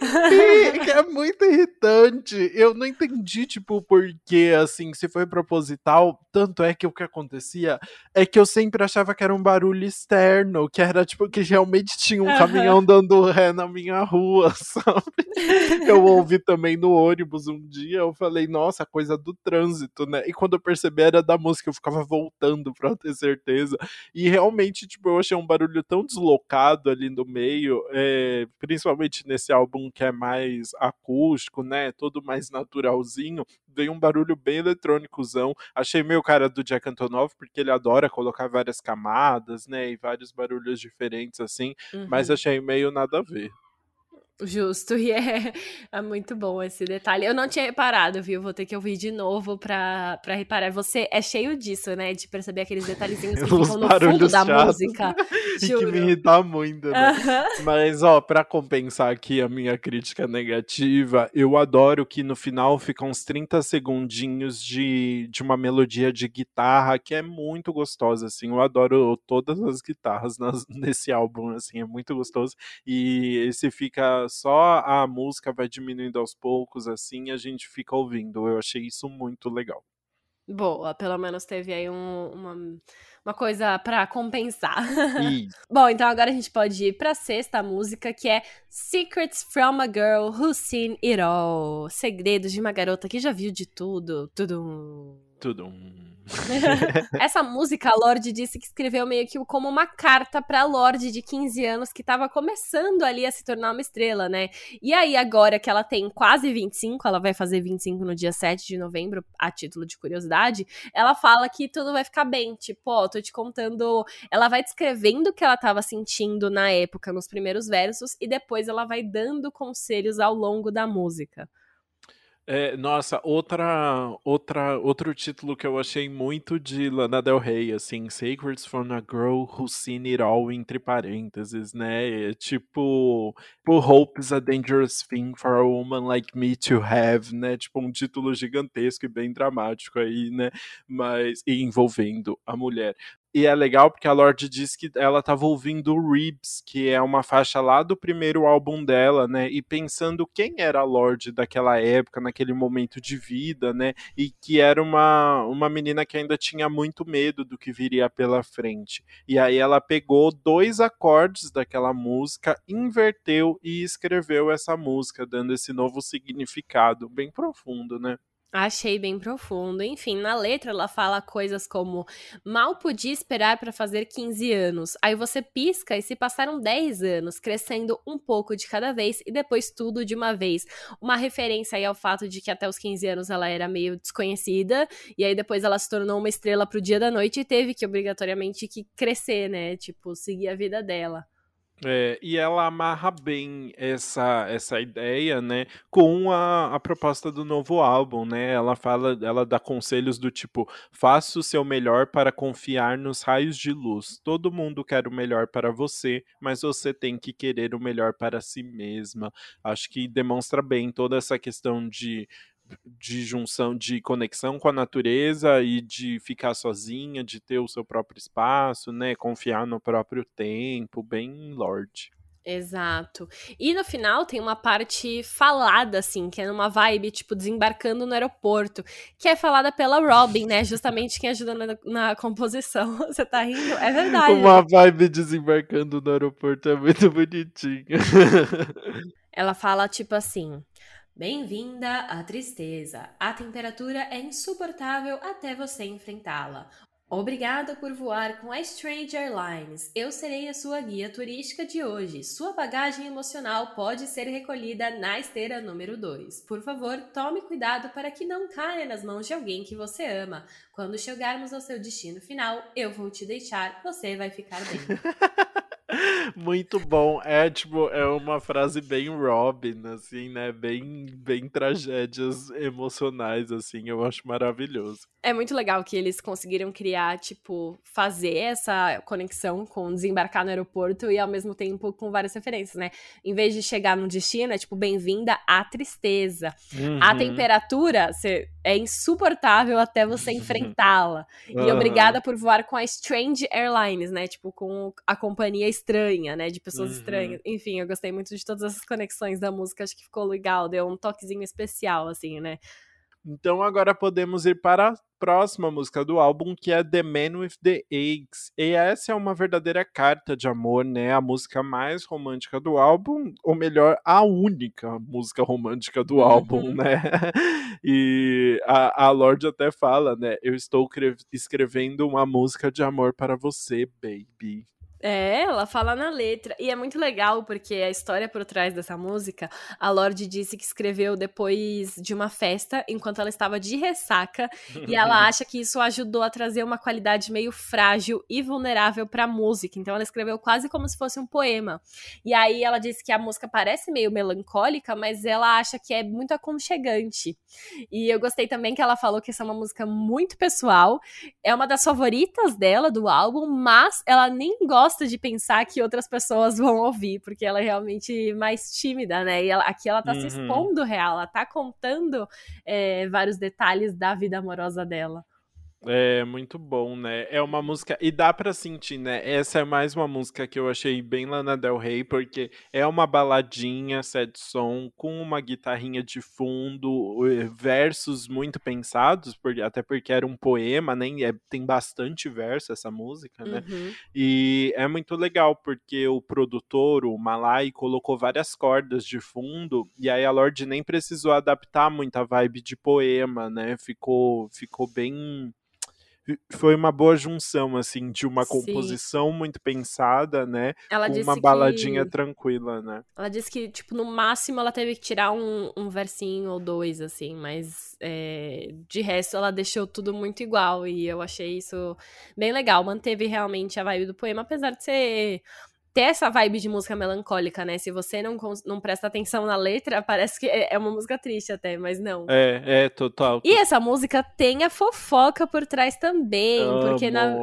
que é muito irritante. Eu não entendi, tipo, porque, assim, se foi proposital. Tanto é que o que acontecia é que eu sempre achava que era um barulho externo, que era, tipo, que realmente tinha um uhum. caminhão dando ré na minha rua, sabe? Eu ouvi também no ônibus um dia, eu falei, nossa, coisa do trânsito, né? E quando eu percebi era da música, eu ficava voltando pra ter certeza. E realmente, tipo, eu achei um barulho tão deslocado ali no meio, é, principalmente nesse álbum que é mais acústico, né? Todo mais naturalzinho. Veio um barulho bem eletrônicozão. Achei meio cara do Jack Antonoff, porque ele adora colocar várias camadas, né? E vários barulhos diferentes, assim. Uhum. Mas achei meio nada a ver. Justo, e é, é, muito bom esse detalhe. Eu não tinha reparado, viu? Vou ter que ouvir de novo pra, pra reparar. Você é cheio disso, né? De perceber aqueles detalhezinhos que ficam no fundo da música. e que me irrita muito, né? Mas, ó, pra compensar aqui a minha crítica negativa, eu adoro que no final ficam uns 30 segundinhos de, de uma melodia de guitarra que é muito gostosa, assim. Eu adoro todas as guitarras nas, nesse álbum, assim, é muito gostoso. E esse fica só a música vai diminuindo aos poucos, assim, a gente fica ouvindo. Eu achei isso muito legal. Boa, pelo menos teve aí um, uma, uma coisa para compensar. Bom, então agora a gente pode ir pra sexta música, que é Secrets from a Girl Who's Seen It All. Segredos de uma garota que já viu de tudo. Tudo. Tudo. Essa música, a Lorde disse que escreveu meio que como uma carta pra Lorde de 15 anos que tava começando ali a se tornar uma estrela, né? E aí, agora que ela tem quase 25, ela vai fazer 25 no dia 7 de novembro, a título de curiosidade, ela fala que tudo vai ficar bem. Tipo, ó, tô te contando. Ela vai descrevendo o que ela tava sentindo na época, nos primeiros versos, e depois ela vai dando conselhos ao longo da música. É, nossa, outra, outra, outro título que eu achei muito de Lana Del Rey, assim, Sacreds from a Girl Who Seen It All, entre parênteses, né? É, tipo, Hope is a Dangerous Thing for a Woman Like Me to Have, né? Tipo, um título gigantesco e bem dramático aí, né? Mas, envolvendo a mulher. E é legal porque a Lorde disse que ela estava ouvindo Ribs, que é uma faixa lá do primeiro álbum dela, né? E pensando quem era a Lorde daquela época, naquele momento de vida, né? E que era uma, uma menina que ainda tinha muito medo do que viria pela frente. E aí ela pegou dois acordes daquela música, inverteu e escreveu essa música, dando esse novo significado bem profundo, né? Achei bem profundo. Enfim, na letra ela fala coisas como: mal podia esperar para fazer 15 anos. Aí você pisca e se passaram 10 anos, crescendo um pouco de cada vez e depois tudo de uma vez. Uma referência aí ao fato de que até os 15 anos ela era meio desconhecida e aí depois ela se tornou uma estrela pro dia da noite e teve que obrigatoriamente que crescer, né? Tipo, seguir a vida dela. É, e ela amarra bem essa, essa ideia, né, com a, a proposta do novo álbum, né? Ela fala, ela dá conselhos do tipo: faça o seu melhor para confiar nos raios de luz. Todo mundo quer o melhor para você, mas você tem que querer o melhor para si mesma. Acho que demonstra bem toda essa questão de de junção, de conexão com a natureza e de ficar sozinha, de ter o seu próprio espaço, né? Confiar no próprio tempo, bem Lorde. Exato. E no final tem uma parte falada, assim, que é numa vibe, tipo, desembarcando no aeroporto, que é falada pela Robin, né? Justamente quem ajuda na, na composição. Você tá rindo? É verdade. Uma vibe desembarcando no aeroporto é muito bonitinha. Ela fala, tipo assim. Bem-vinda à tristeza. A temperatura é insuportável até você enfrentá-la. Obrigada por voar com a Strange Airlines. Eu serei a sua guia turística de hoje. Sua bagagem emocional pode ser recolhida na esteira número 2. Por favor, tome cuidado para que não caia nas mãos de alguém que você ama. Quando chegarmos ao seu destino final, eu vou te deixar, você vai ficar bem. Muito bom. É tipo, é uma frase bem Robin, assim, né? Bem, bem tragédias emocionais, assim. Eu acho maravilhoso. É muito legal que eles conseguiram criar, tipo, fazer essa conexão com desembarcar no aeroporto e ao mesmo tempo com várias referências, né? Em vez de chegar no destino, é tipo, bem-vinda à tristeza. Uhum. A temperatura é insuportável até você enfrentá-la. Uhum. E obrigada por voar com a Strange Airlines, né? Tipo, com a companhia estranha, né? De pessoas uhum. estranhas. Enfim, eu gostei muito de todas essas conexões da música, acho que ficou legal, deu um toquezinho especial, assim, né? Então agora podemos ir para a próxima música do álbum, que é The Man with the Eggs. E essa é uma verdadeira carta de amor, né? A música mais romântica do álbum, ou melhor, a única música romântica do álbum, uhum. né? E a, a Lorde até fala, né? Eu estou escrevendo uma música de amor para você, baby. É, ela fala na letra. E é muito legal porque a história por trás dessa música, a Lorde disse que escreveu depois de uma festa, enquanto ela estava de ressaca, e ela acha que isso ajudou a trazer uma qualidade meio frágil e vulnerável para a música. Então ela escreveu quase como se fosse um poema. E aí ela disse que a música parece meio melancólica, mas ela acha que é muito aconchegante. E eu gostei também que ela falou que essa é uma música muito pessoal, é uma das favoritas dela do álbum, mas ela nem gosta gosta de pensar que outras pessoas vão ouvir, porque ela é realmente mais tímida, né? E ela, aqui ela tá uhum. se expondo real, ela tá contando é, vários detalhes da vida amorosa dela. É muito bom, né? É uma música. E dá pra sentir, né? Essa é mais uma música que eu achei bem Lana Del Rey, porque é uma baladinha, set som, com uma guitarrinha de fundo, eh, versos muito pensados, até porque era um poema, né? É, tem bastante verso essa música, né? Uhum. E é muito legal, porque o produtor, o Malai, colocou várias cordas de fundo, e aí a Lorde nem precisou adaptar muita vibe de poema, né? Ficou, ficou bem foi uma boa junção, assim, de uma composição Sim. muito pensada, né? Ela com uma baladinha que... tranquila, né? Ela disse que, tipo, no máximo ela teve que tirar um, um versinho ou dois, assim, mas é... de resto ela deixou tudo muito igual e eu achei isso bem legal. Manteve realmente a vibe do poema, apesar de ser ter essa vibe de música melancólica, né? Se você não, não presta atenção na letra, parece que é, é uma música triste até, mas não. É, é, total. E essa música tem a fofoca por trás também, Amo. porque na...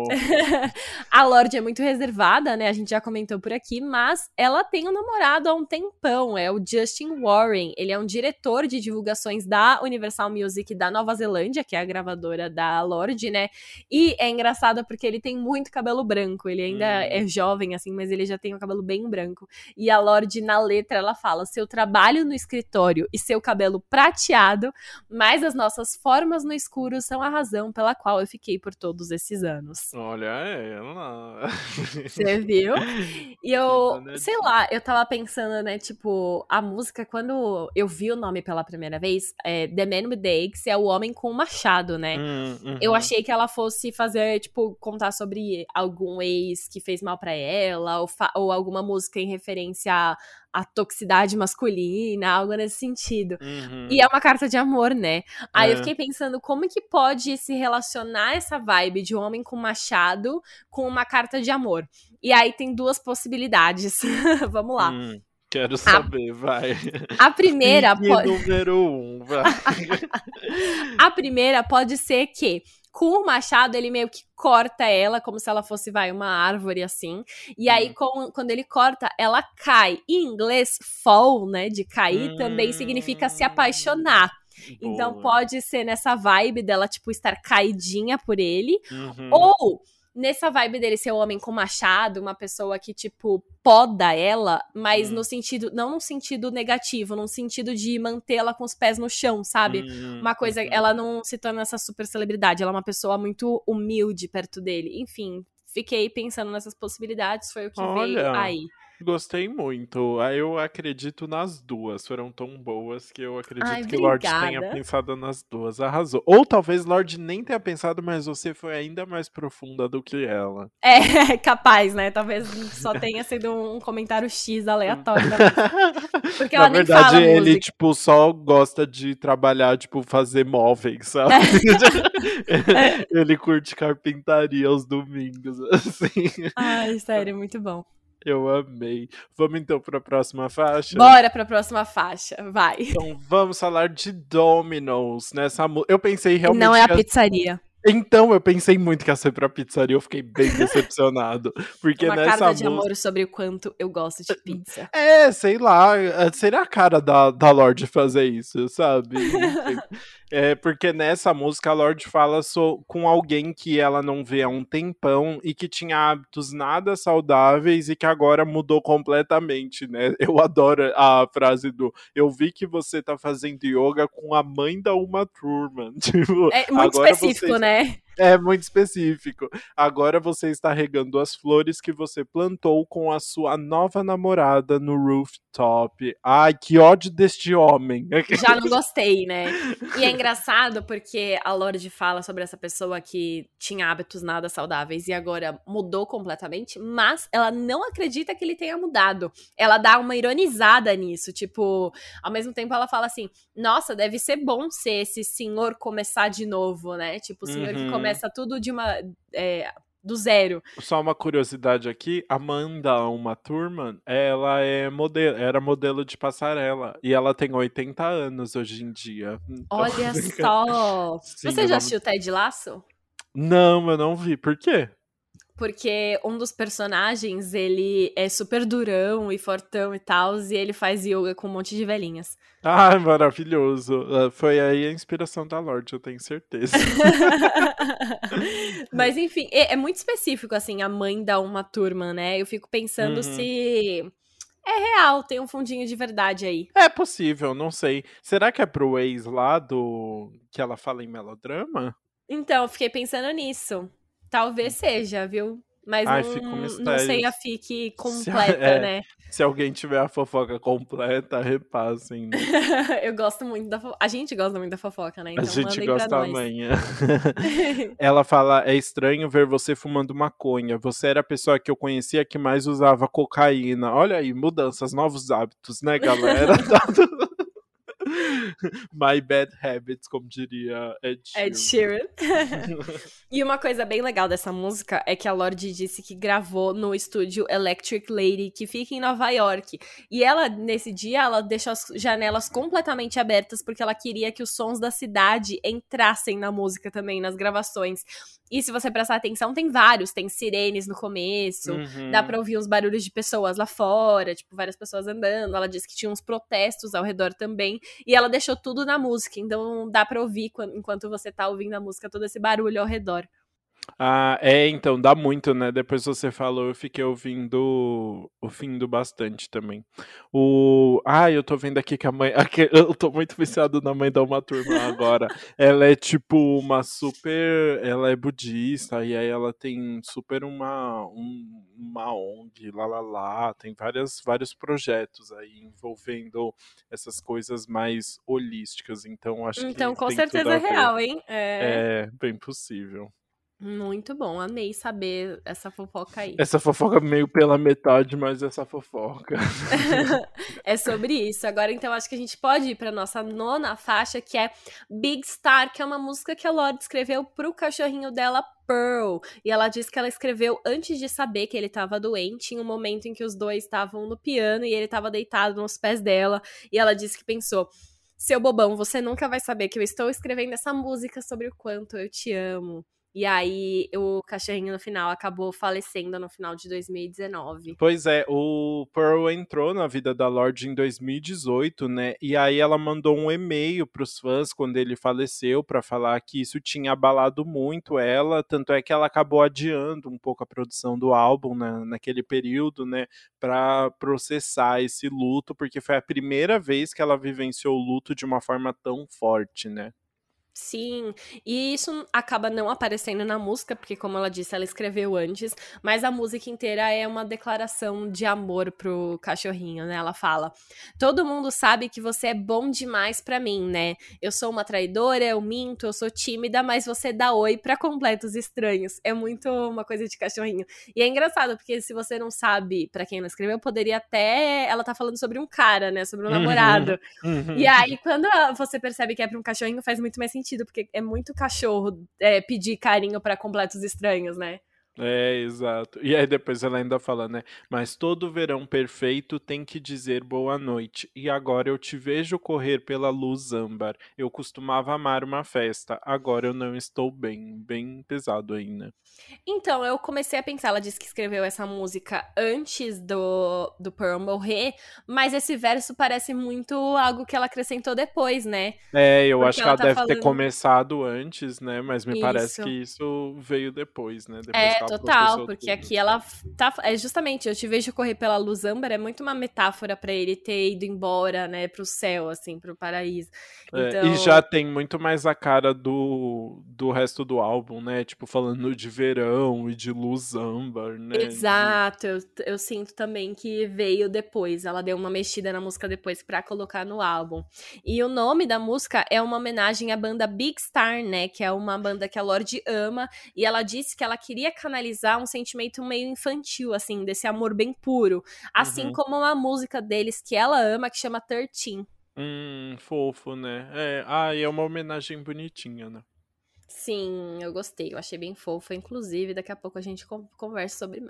a Lorde é muito reservada, né? A gente já comentou por aqui, mas ela tem um namorado há um tempão, é o Justin Warren. Ele é um diretor de divulgações da Universal Music da Nova Zelândia, que é a gravadora da Lorde, né? E é engraçado porque ele tem muito cabelo branco, ele ainda hum. é jovem, assim, mas ele já tem o cabelo bem branco. E a Lorde, na letra, ela fala: seu trabalho no escritório e seu cabelo prateado, mas as nossas formas no escuro são a razão pela qual eu fiquei por todos esses anos. Olha ela. Você viu? E eu, sei lá, eu tava pensando, né, tipo, a música, quando eu vi o nome pela primeira vez, é The Man with the Axe é o homem com o machado, né? Hum, uhum. Eu achei que ela fosse fazer, tipo, contar sobre algum ex que fez mal para ela, ou, ou alguma música em referência à, à toxicidade masculina, algo nesse sentido. Uhum. E é uma carta de amor, né? Aí é. eu fiquei pensando como que pode se relacionar essa vibe de um homem com machado com uma carta de amor. E aí tem duas possibilidades. Vamos lá. Hum. Quero saber, a, vai. A primeira pode. número um, vai. a primeira pode ser que com o machado, ele meio que corta ela, como se ela fosse, vai, uma árvore assim. E aí, uhum. com, quando ele corta, ela cai. Em inglês, fall, né, de cair, também significa se hum. apaixonar. Então, Boa. Então pode ser nessa vibe dela, tipo, estar caidinha por ele. Uhum. Ou nessa vibe dele ser o homem com machado, uma pessoa que, tipo, poda ela, mas hum. no sentido, não no sentido negativo, no sentido de mantê-la com os pés no chão, sabe? Hum, uma coisa, hum. ela não se torna essa super celebridade, ela é uma pessoa muito humilde perto dele. Enfim, fiquei pensando nessas possibilidades, foi o que Olha. veio aí. Gostei muito. Eu acredito nas duas. Foram tão boas que eu acredito Ai, que Lorde tenha pensado nas duas. Arrasou. Ou talvez Lorde nem tenha pensado, mas você foi ainda mais profunda do que ela. É, capaz, né? Talvez só tenha sido um comentário X aleatório. Porque ela Na nem verdade, fala ele, música. tipo, só gosta de trabalhar, tipo, fazer móveis, sabe? É. ele curte carpintaria aos domingos, assim. Ai, sério, muito bom. Eu amei. Vamos então para a próxima faixa? Bora para a próxima faixa, vai. Então vamos falar de Domino's nessa Eu pensei realmente. Não é a pizzaria. Então, eu pensei muito que ia ser pra pizzaria, eu fiquei bem decepcionado. Porque Uma nessa carta música... de amor sobre o quanto eu gosto de pizza. É, sei lá, é, seria a cara da, da Lorde fazer isso, sabe? é, porque nessa música a Lorde fala so, com alguém que ela não vê há um tempão e que tinha hábitos nada saudáveis e que agora mudou completamente, né? Eu adoro a frase do eu vi que você tá fazendo yoga com a mãe da Uma Turma. Tipo, é muito específico, né? Né? É muito específico. Agora você está regando as flores que você plantou com a sua nova namorada no rooftop. Ai, que ódio deste homem. Já não gostei, né? E é engraçado porque a Lorde fala sobre essa pessoa que tinha hábitos nada saudáveis e agora mudou completamente, mas ela não acredita que ele tenha mudado. Ela dá uma ironizada nisso, tipo, ao mesmo tempo ela fala assim: "Nossa, deve ser bom ser esse senhor começar de novo, né? Tipo, o senhor uhum. que começa começa tudo de uma. É, do zero. Só uma curiosidade aqui, Amanda, uma turma, ela é modelo, era modelo de passarela e ela tem 80 anos hoje em dia. Então, Olha só. Sim, Você já assistiu Ted Laço? Não, eu não vi. Por quê? Porque um dos personagens, ele é super durão e fortão e tal, e ele faz yoga com um monte de velhinhas. Ah, maravilhoso. Ah, foi aí a inspiração da Lorde, eu tenho certeza. Mas enfim, é, é, muito específico, assim, a mãe da uma turma, né? Eu fico pensando uhum. se é real, tem um fundinho de verdade aí. É possível, não sei. Será que é pro ex lá do que ela fala em melodrama? Então, eu fiquei pensando nisso. Talvez seja, viu? Mas Ai, não, não sei a fique completa, é, né? Se alguém tiver a fofoca completa, repassem. Né? Eu gosto muito da fofoca. A gente gosta muito da fofoca, né? Então a gente gosta amanhã. Ela fala: é estranho ver você fumando maconha. Você era a pessoa que eu conhecia que mais usava cocaína. Olha aí, mudanças, novos hábitos, né, galera? My Bad Habits, como diria Ed Sheeran. Ed Sheeran. e uma coisa bem legal dessa música é que a Lorde disse que gravou no estúdio Electric Lady, que fica em Nova York. E ela, nesse dia, ela deixou as janelas completamente abertas porque ela queria que os sons da cidade entrassem na música também, nas gravações. E se você prestar atenção, tem vários. Tem sirenes no começo, uhum. dá pra ouvir uns barulhos de pessoas lá fora, tipo, várias pessoas andando. Ela disse que tinha uns protestos ao redor também. E ela deixou tudo na música, então dá pra ouvir enquanto você tá ouvindo a música, todo esse barulho ao redor. Ah, é, então, dá muito, né? Depois você falou, eu fiquei ouvindo, ouvindo bastante também. O... Ah, eu tô vendo aqui que a mãe. Eu tô muito viciado na mãe da uma turma agora. ela é tipo uma super. Ela é budista, e aí ela tem super uma, um, uma ONG, lá lá lá. Tem várias, vários projetos aí envolvendo essas coisas mais holísticas. Então, acho então, que. Então, com certeza é real, hein? É... é bem possível. Muito bom, amei saber essa fofoca aí. Essa fofoca meio pela metade, mas essa fofoca. é sobre isso. Agora, então, acho que a gente pode ir para nossa nona faixa, que é Big Star, que é uma música que a Lorde escreveu pro cachorrinho dela, Pearl. E ela disse que ela escreveu antes de saber que ele estava doente, em um momento em que os dois estavam no piano e ele estava deitado nos pés dela. E ela disse que pensou. Seu bobão, você nunca vai saber que eu estou escrevendo essa música sobre o quanto eu te amo. E aí o cachorrinho no final acabou falecendo no final de 2019. Pois é, o Pearl entrou na vida da Lorde em 2018, né? E aí ela mandou um e-mail para os fãs quando ele faleceu para falar que isso tinha abalado muito ela, tanto é que ela acabou adiando um pouco a produção do álbum né, naquele período, né, para processar esse luto, porque foi a primeira vez que ela vivenciou o luto de uma forma tão forte, né? Sim, e isso acaba não aparecendo na música, porque, como ela disse, ela escreveu antes, mas a música inteira é uma declaração de amor pro cachorrinho, né? Ela fala: Todo mundo sabe que você é bom demais para mim, né? Eu sou uma traidora, eu minto, eu sou tímida, mas você dá oi para completos estranhos. É muito uma coisa de cachorrinho. E é engraçado, porque se você não sabe para quem ela escreveu, poderia até. Ela tá falando sobre um cara, né? Sobre um uhum, namorado. Uhum. E aí, quando você percebe que é pra um cachorrinho, faz muito mais sentido sentido, porque é muito cachorro é, pedir carinho para completos estranhos, né? É, exato. E aí depois ela ainda fala, né? Mas todo verão perfeito tem que dizer boa noite. E agora eu te vejo correr pela luz âmbar. Eu costumava amar uma festa. Agora eu não estou bem. Bem pesado ainda. Então, eu comecei a pensar, ela disse que escreveu essa música antes do, do Pearl morrer, mas esse verso parece muito algo que ela acrescentou depois, né? É, eu Porque acho que ela, ela tá deve falando... ter começado antes, né? Mas me isso. parece que isso veio depois, né? Depois é, total, porque aqui ela tá. É justamente, eu te vejo correr pela luz âmbar, é muito uma metáfora para ele ter ido embora, né, pro céu, assim, pro paraíso. Então... É, e já tem muito mais a cara do, do resto do álbum, né? Tipo, falando de verão e de luz âmbar, né? Exato, eu, eu sinto também que veio depois. Ela deu uma mexida na música depois para colocar no álbum. E o nome da música é uma homenagem à banda Big Star, né? Que é uma banda que a Lorde ama. E ela disse que ela queria canalizar um sentimento meio infantil, assim, desse amor bem puro. Assim uhum. como uma música deles que ela ama, que chama 13. Hum, fofo, né? É, ah, e é uma homenagem bonitinha, né? Sim, eu gostei, eu achei bem fofa. Inclusive, daqui a pouco a gente conversa sobre.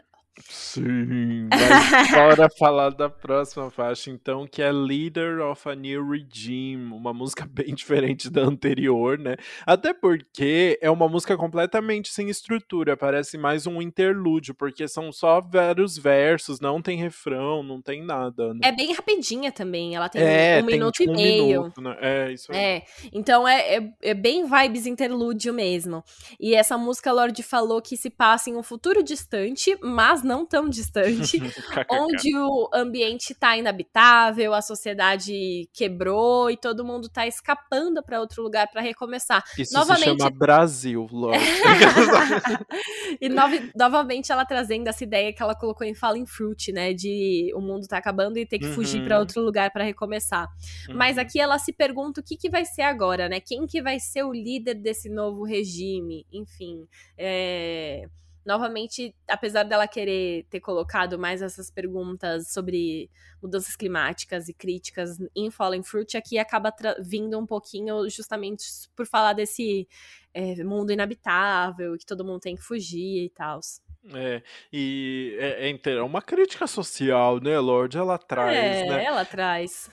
Sim, mas bora falar da próxima faixa, então, que é Leader of a New Regime, uma música bem diferente da anterior, né? Até porque é uma música completamente sem estrutura, parece mais um interlúdio, porque são só vários versos, não tem refrão, não tem nada. Né? É bem rapidinha também, ela tem é, um tem, minuto tipo, e meio. Um minuto, né? É, isso aí. É, então é, é, é, bem vibes interlúdio mesmo. E essa música, Lorde falou que se passa em um futuro distante, mas não tão distante, onde o ambiente está inabitável, a sociedade quebrou e todo mundo está escapando para outro lugar para recomeçar. Isso novamente... se chama Brasil, Lorde. e novamente ela trazendo essa ideia que ela colocou em Falling Fruit, né, de o mundo tá acabando e ter que uhum. fugir para outro lugar para recomeçar. Uhum. Mas aqui ela se pergunta o que, que vai ser agora, né? Quem que vai ser o líder desse novo regime? Enfim, é novamente, apesar dela querer ter colocado mais essas perguntas sobre mudanças climáticas e críticas em Fallen Fruit, aqui acaba vindo um pouquinho justamente por falar desse é, mundo inabitável que todo mundo tem que fugir e tal. É, e é, é, é uma crítica social, né, Lorde? Ela traz, é, né? ela traz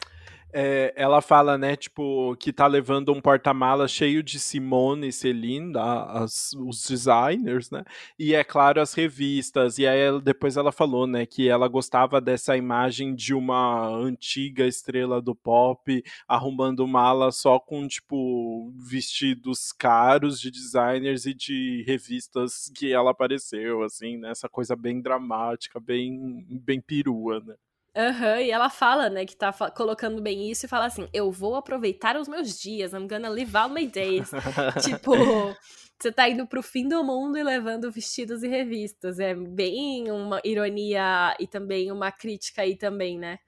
é, ela fala, né, tipo, que tá levando um porta-malas cheio de Simone e Celine, as, os designers, né? E é claro, as revistas. E aí depois ela falou, né, que ela gostava dessa imagem de uma antiga estrela do pop arrumando mala só com, tipo, vestidos caros de designers e de revistas que ela apareceu, assim, né? Essa coisa bem dramática, bem, bem perua, né? Aham, uhum, e ela fala, né, que tá colocando bem isso e fala assim: eu vou aproveitar os meus dias, I'm gonna live all my days. tipo, você tá indo pro fim do mundo e levando vestidos e revistas. É bem uma ironia e também uma crítica aí também, né?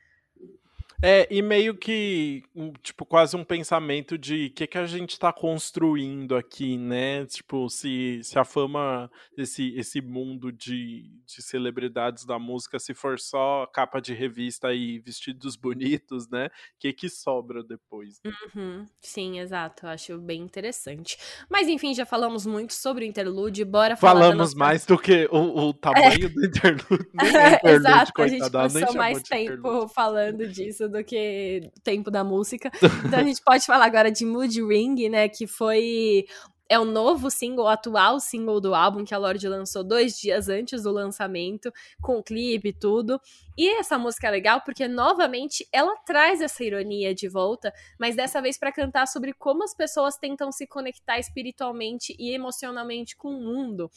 É, e meio que, tipo, quase um pensamento de o que, que a gente está construindo aqui, né? Tipo, se, se a fama, esse, esse mundo de, de celebridades da música, se for só capa de revista e vestidos bonitos, né? O que, que sobra depois? Né? Uhum, sim, exato. Eu acho bem interessante. Mas, enfim, já falamos muito sobre o interlude, bora falar. Falamos mais do que o, o tamanho é. do interlude. É, exato, a gente passou mais tempo falando disso do que tempo da música. Então a gente pode falar agora de Mood Ring, né? Que foi é o novo single, o atual single do álbum que a Lorde lançou dois dias antes do lançamento, com clipe e tudo. E essa música é legal porque, novamente, ela traz essa ironia de volta, mas dessa vez para cantar sobre como as pessoas tentam se conectar espiritualmente e emocionalmente com o mundo.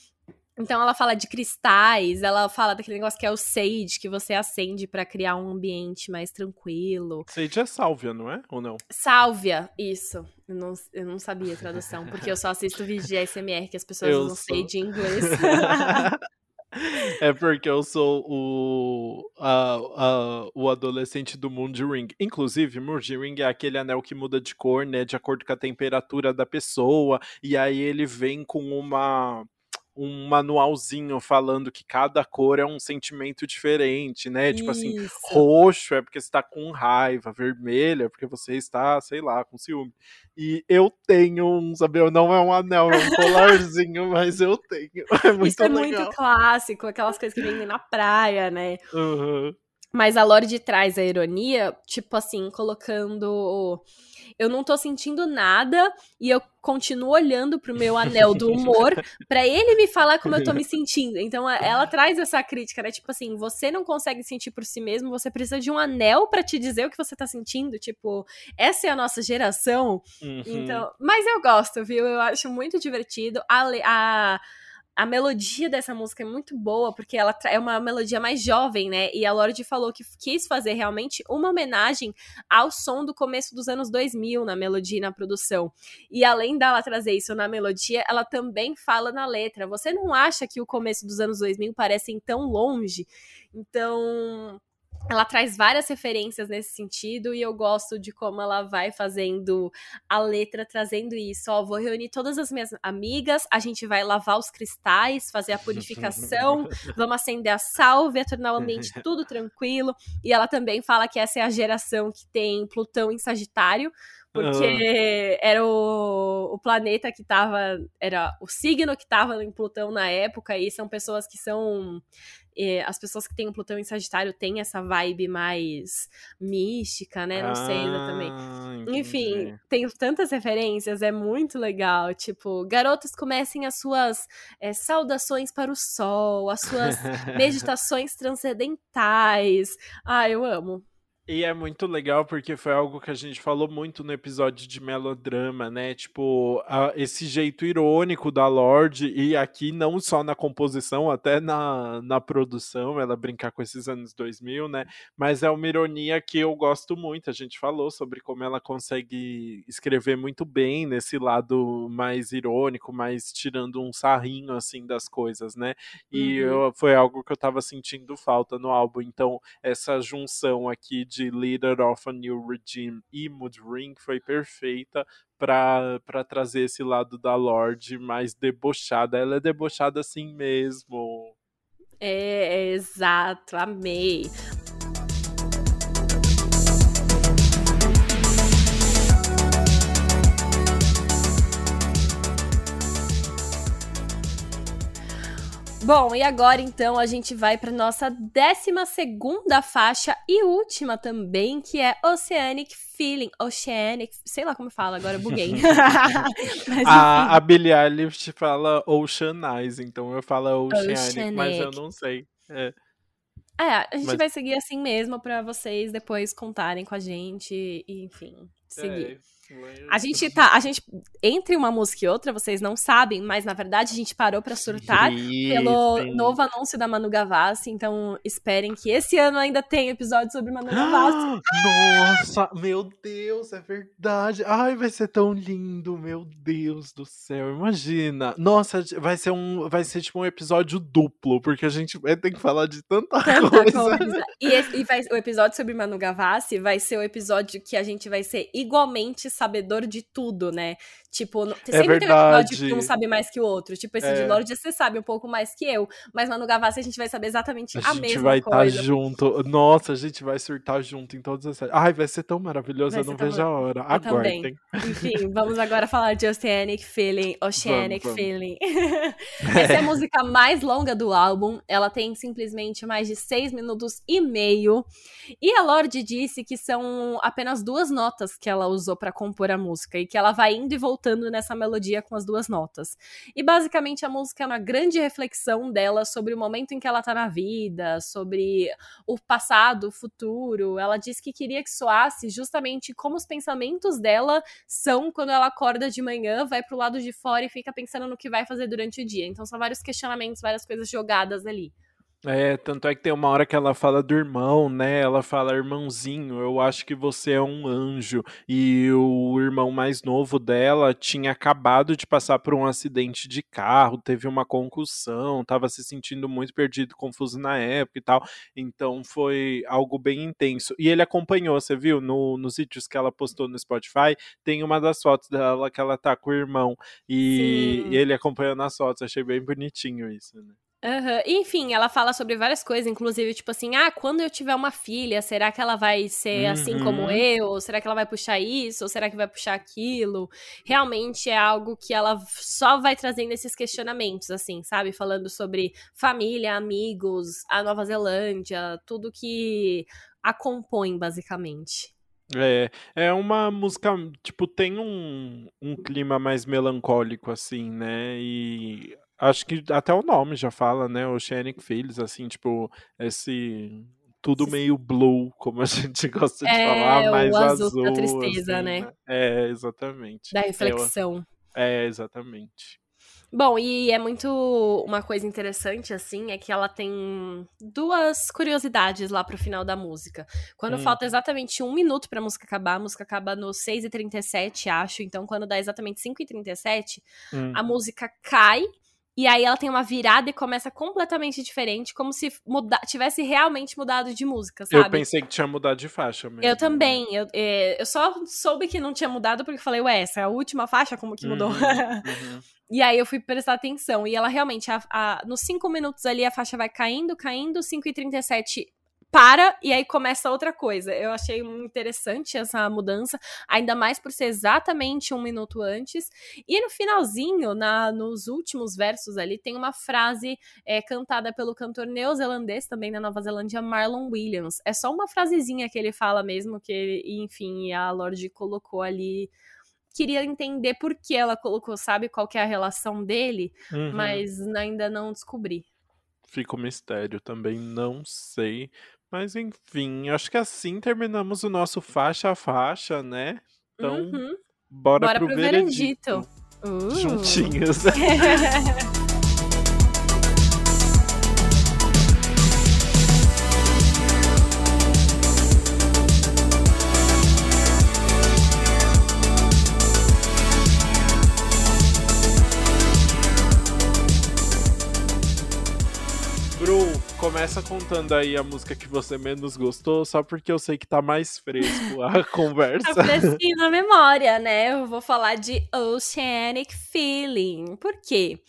Então ela fala de cristais, ela fala daquele negócio que é o sage, que você acende para criar um ambiente mais tranquilo. Sage é sálvia, não é? Ou não? Sálvia, isso. Eu não, eu não sabia a tradução, porque eu só assisto vídeo de ASMR que as pessoas eu usam sou... sage em inglês. é porque eu sou o, a, a, o adolescente do Mood Ring. Inclusive, Mood Ring é aquele anel que muda de cor, né? De acordo com a temperatura da pessoa. E aí ele vem com uma um manualzinho falando que cada cor é um sentimento diferente, né? Isso. Tipo assim, roxo é porque você está com raiva, vermelho é porque você está, sei lá, com ciúme. E eu tenho um, sabe, não é um anel, é um colarzinho, mas eu tenho. É muito Isso é legal. muito clássico, aquelas coisas que vendem na praia, né? Uhum. Mas a Lorde traz a ironia, tipo assim, colocando eu não tô sentindo nada e eu continuo olhando pro meu anel do humor para ele me falar como eu tô me sentindo. Então ela traz essa crítica, né? Tipo assim, você não consegue sentir por si mesmo, você precisa de um anel para te dizer o que você tá sentindo. Tipo, essa é a nossa geração. Uhum. Então, mas eu gosto, viu? Eu acho muito divertido. A, a a melodia dessa música é muito boa, porque ela é uma melodia mais jovem, né? E a Lorde falou que quis fazer realmente uma homenagem ao som do começo dos anos 2000 na melodia e na produção. E além dela trazer isso na melodia, ela também fala na letra. Você não acha que o começo dos anos 2000 parecem tão longe? Então, ela traz várias referências nesse sentido e eu gosto de como ela vai fazendo a letra trazendo isso. Ó, vou reunir todas as minhas amigas, a gente vai lavar os cristais, fazer a purificação, vamos acender a sálvia, tornar o ambiente tudo tranquilo. E ela também fala que essa é a geração que tem Plutão em Sagitário, porque uhum. era o, o planeta que tava, era o signo que tava em Plutão na época, e são pessoas que são as pessoas que têm o Plutão em Sagitário têm essa vibe mais mística, né? Não ah, sei exatamente. Entendi. Enfim, tem tantas referências, é muito legal. Tipo, garotas comecem as suas é, saudações para o sol, as suas meditações transcendentais. Ah, eu amo. E é muito legal porque foi algo que a gente falou muito no episódio de melodrama, né? Tipo, a, esse jeito irônico da Lorde, e aqui não só na composição, até na, na produção, ela brincar com esses anos 2000, né? Mas é uma ironia que eu gosto muito. A gente falou sobre como ela consegue escrever muito bem nesse lado mais irônico, mais tirando um sarrinho, assim, das coisas, né? E uhum. eu, foi algo que eu tava sentindo falta no álbum. Então, essa junção aqui de de Leader of a New Regime e Mood Ring foi perfeita para trazer esse lado da Lorde mais debochada. Ela é debochada assim mesmo. É, é exato, amei. Bom, e agora então a gente vai para nossa 12 segunda faixa e última também, que é Oceanic Feeling, Oceanic, sei lá como fala, agora buguei. mas, a, a Billie Eilish fala Oceanize, então eu falo Oceanic, Oceanic. mas eu não sei. É. É, a gente mas... vai seguir assim mesmo para vocês depois contarem com a gente e, enfim, seguir. É. A gente tá, a gente entre uma música e outra, vocês não sabem, mas na verdade a gente parou para surtar pelo novo anúncio da Manu Gavassi, então esperem que esse ano ainda tem episódio sobre Manu Gavassi. Nossa, meu Deus, é verdade. Ai, vai ser tão lindo, meu Deus do céu. Imagina. Nossa, vai ser um, vai ser tipo um episódio duplo, porque a gente vai ter que falar de tanta, tanta coisa. coisa. E, esse, e vai, o episódio sobre Manu Gavassi vai ser o episódio que a gente vai ser igualmente sabedor de tudo, né? Tipo, é sempre verdade. tem um episódio que um sabe mais que o outro. Tipo, esse é. de Lorde você sabe um pouco mais que eu. Mas Manu Gavassi a gente vai saber exatamente a, a mesma coisa. A gente vai estar tá junto. Nossa, a gente vai surtar junto em todas as séries. Ai, vai ser tão maravilhoso, vai eu não vejo tão... a hora. Aguardem. Enfim, vamos agora falar de Oceanic Feeling. Oceanic vamos, Feeling. Essa é a música mais longa do álbum. Ela tem simplesmente mais de seis minutos e meio. E a Lorde disse que são apenas duas notas que ela usou para compor a música. E que ela vai indo e voltando nessa melodia com as duas notas. E basicamente a música é uma grande reflexão dela sobre o momento em que ela tá na vida, sobre o passado, o futuro. Ela diz que queria que soasse justamente como os pensamentos dela são quando ela acorda de manhã, vai pro lado de fora e fica pensando no que vai fazer durante o dia. Então são vários questionamentos, várias coisas jogadas ali. É, tanto é que tem uma hora que ela fala do irmão, né? Ela fala, irmãozinho, eu acho que você é um anjo. E o irmão mais novo dela tinha acabado de passar por um acidente de carro, teve uma concussão, estava se sentindo muito perdido, confuso na época e tal. Então foi algo bem intenso. E ele acompanhou, você viu? No, nos vídeos que ela postou no Spotify, tem uma das fotos dela que ela tá com o irmão. E, e ele acompanhando as fotos. Achei bem bonitinho isso, né? Uhum. Enfim, ela fala sobre várias coisas, inclusive, tipo assim, ah, quando eu tiver uma filha, será que ela vai ser uhum. assim como uhum. eu? Ou será que ela vai puxar isso? Ou será que vai puxar aquilo? Realmente é algo que ela só vai trazendo esses questionamentos, assim, sabe? Falando sobre família, amigos, a Nova Zelândia, tudo que a compõe, basicamente. É, é uma música, tipo, tem um, um clima mais melancólico, assim, né? E Acho que até o nome já fala, né? Oceanic Fields, assim, tipo, esse tudo meio blue, como a gente gosta de é, falar, mais azul, azul da tristeza, assim, né? né? É, exatamente. Da reflexão. É, é, exatamente. Bom, e é muito uma coisa interessante, assim, é que ela tem duas curiosidades lá pro final da música. Quando hum. falta exatamente um minuto pra música acabar, a música acaba no 6h37, acho. Então, quando dá exatamente 5h37, hum. a música cai e aí ela tem uma virada e começa completamente diferente, como se muda tivesse realmente mudado de música, sabe? Eu pensei que tinha mudado de faixa mesmo. Eu também. Eu, é, eu só soube que não tinha mudado porque falei, ué, essa é a última faixa, como que mudou? Uhum, uhum. e aí eu fui prestar atenção. E ela realmente, a, a, nos 5 minutos ali, a faixa vai caindo, caindo, 5 e 37 para e aí começa outra coisa. Eu achei interessante essa mudança, ainda mais por ser exatamente um minuto antes. E no finalzinho, na, nos últimos versos ali, tem uma frase é, cantada pelo cantor neozelandês, também da Nova Zelândia, Marlon Williams. É só uma frasezinha que ele fala mesmo, que, enfim, a Lorde colocou ali queria entender por que ela colocou, sabe qual que é a relação dele, uhum. mas ainda não descobri. Fica um mistério, também não sei. Mas enfim, acho que assim terminamos o nosso faixa a faixa, né? Então, uhum. bora, bora pro, pro veredito. veredito. Uh. Juntinhos. começa contando aí a música que você menos gostou, só porque eu sei que tá mais fresco a conversa. Tá fresquinho na memória, né? Eu vou falar de Oceanic Feeling. Por quê?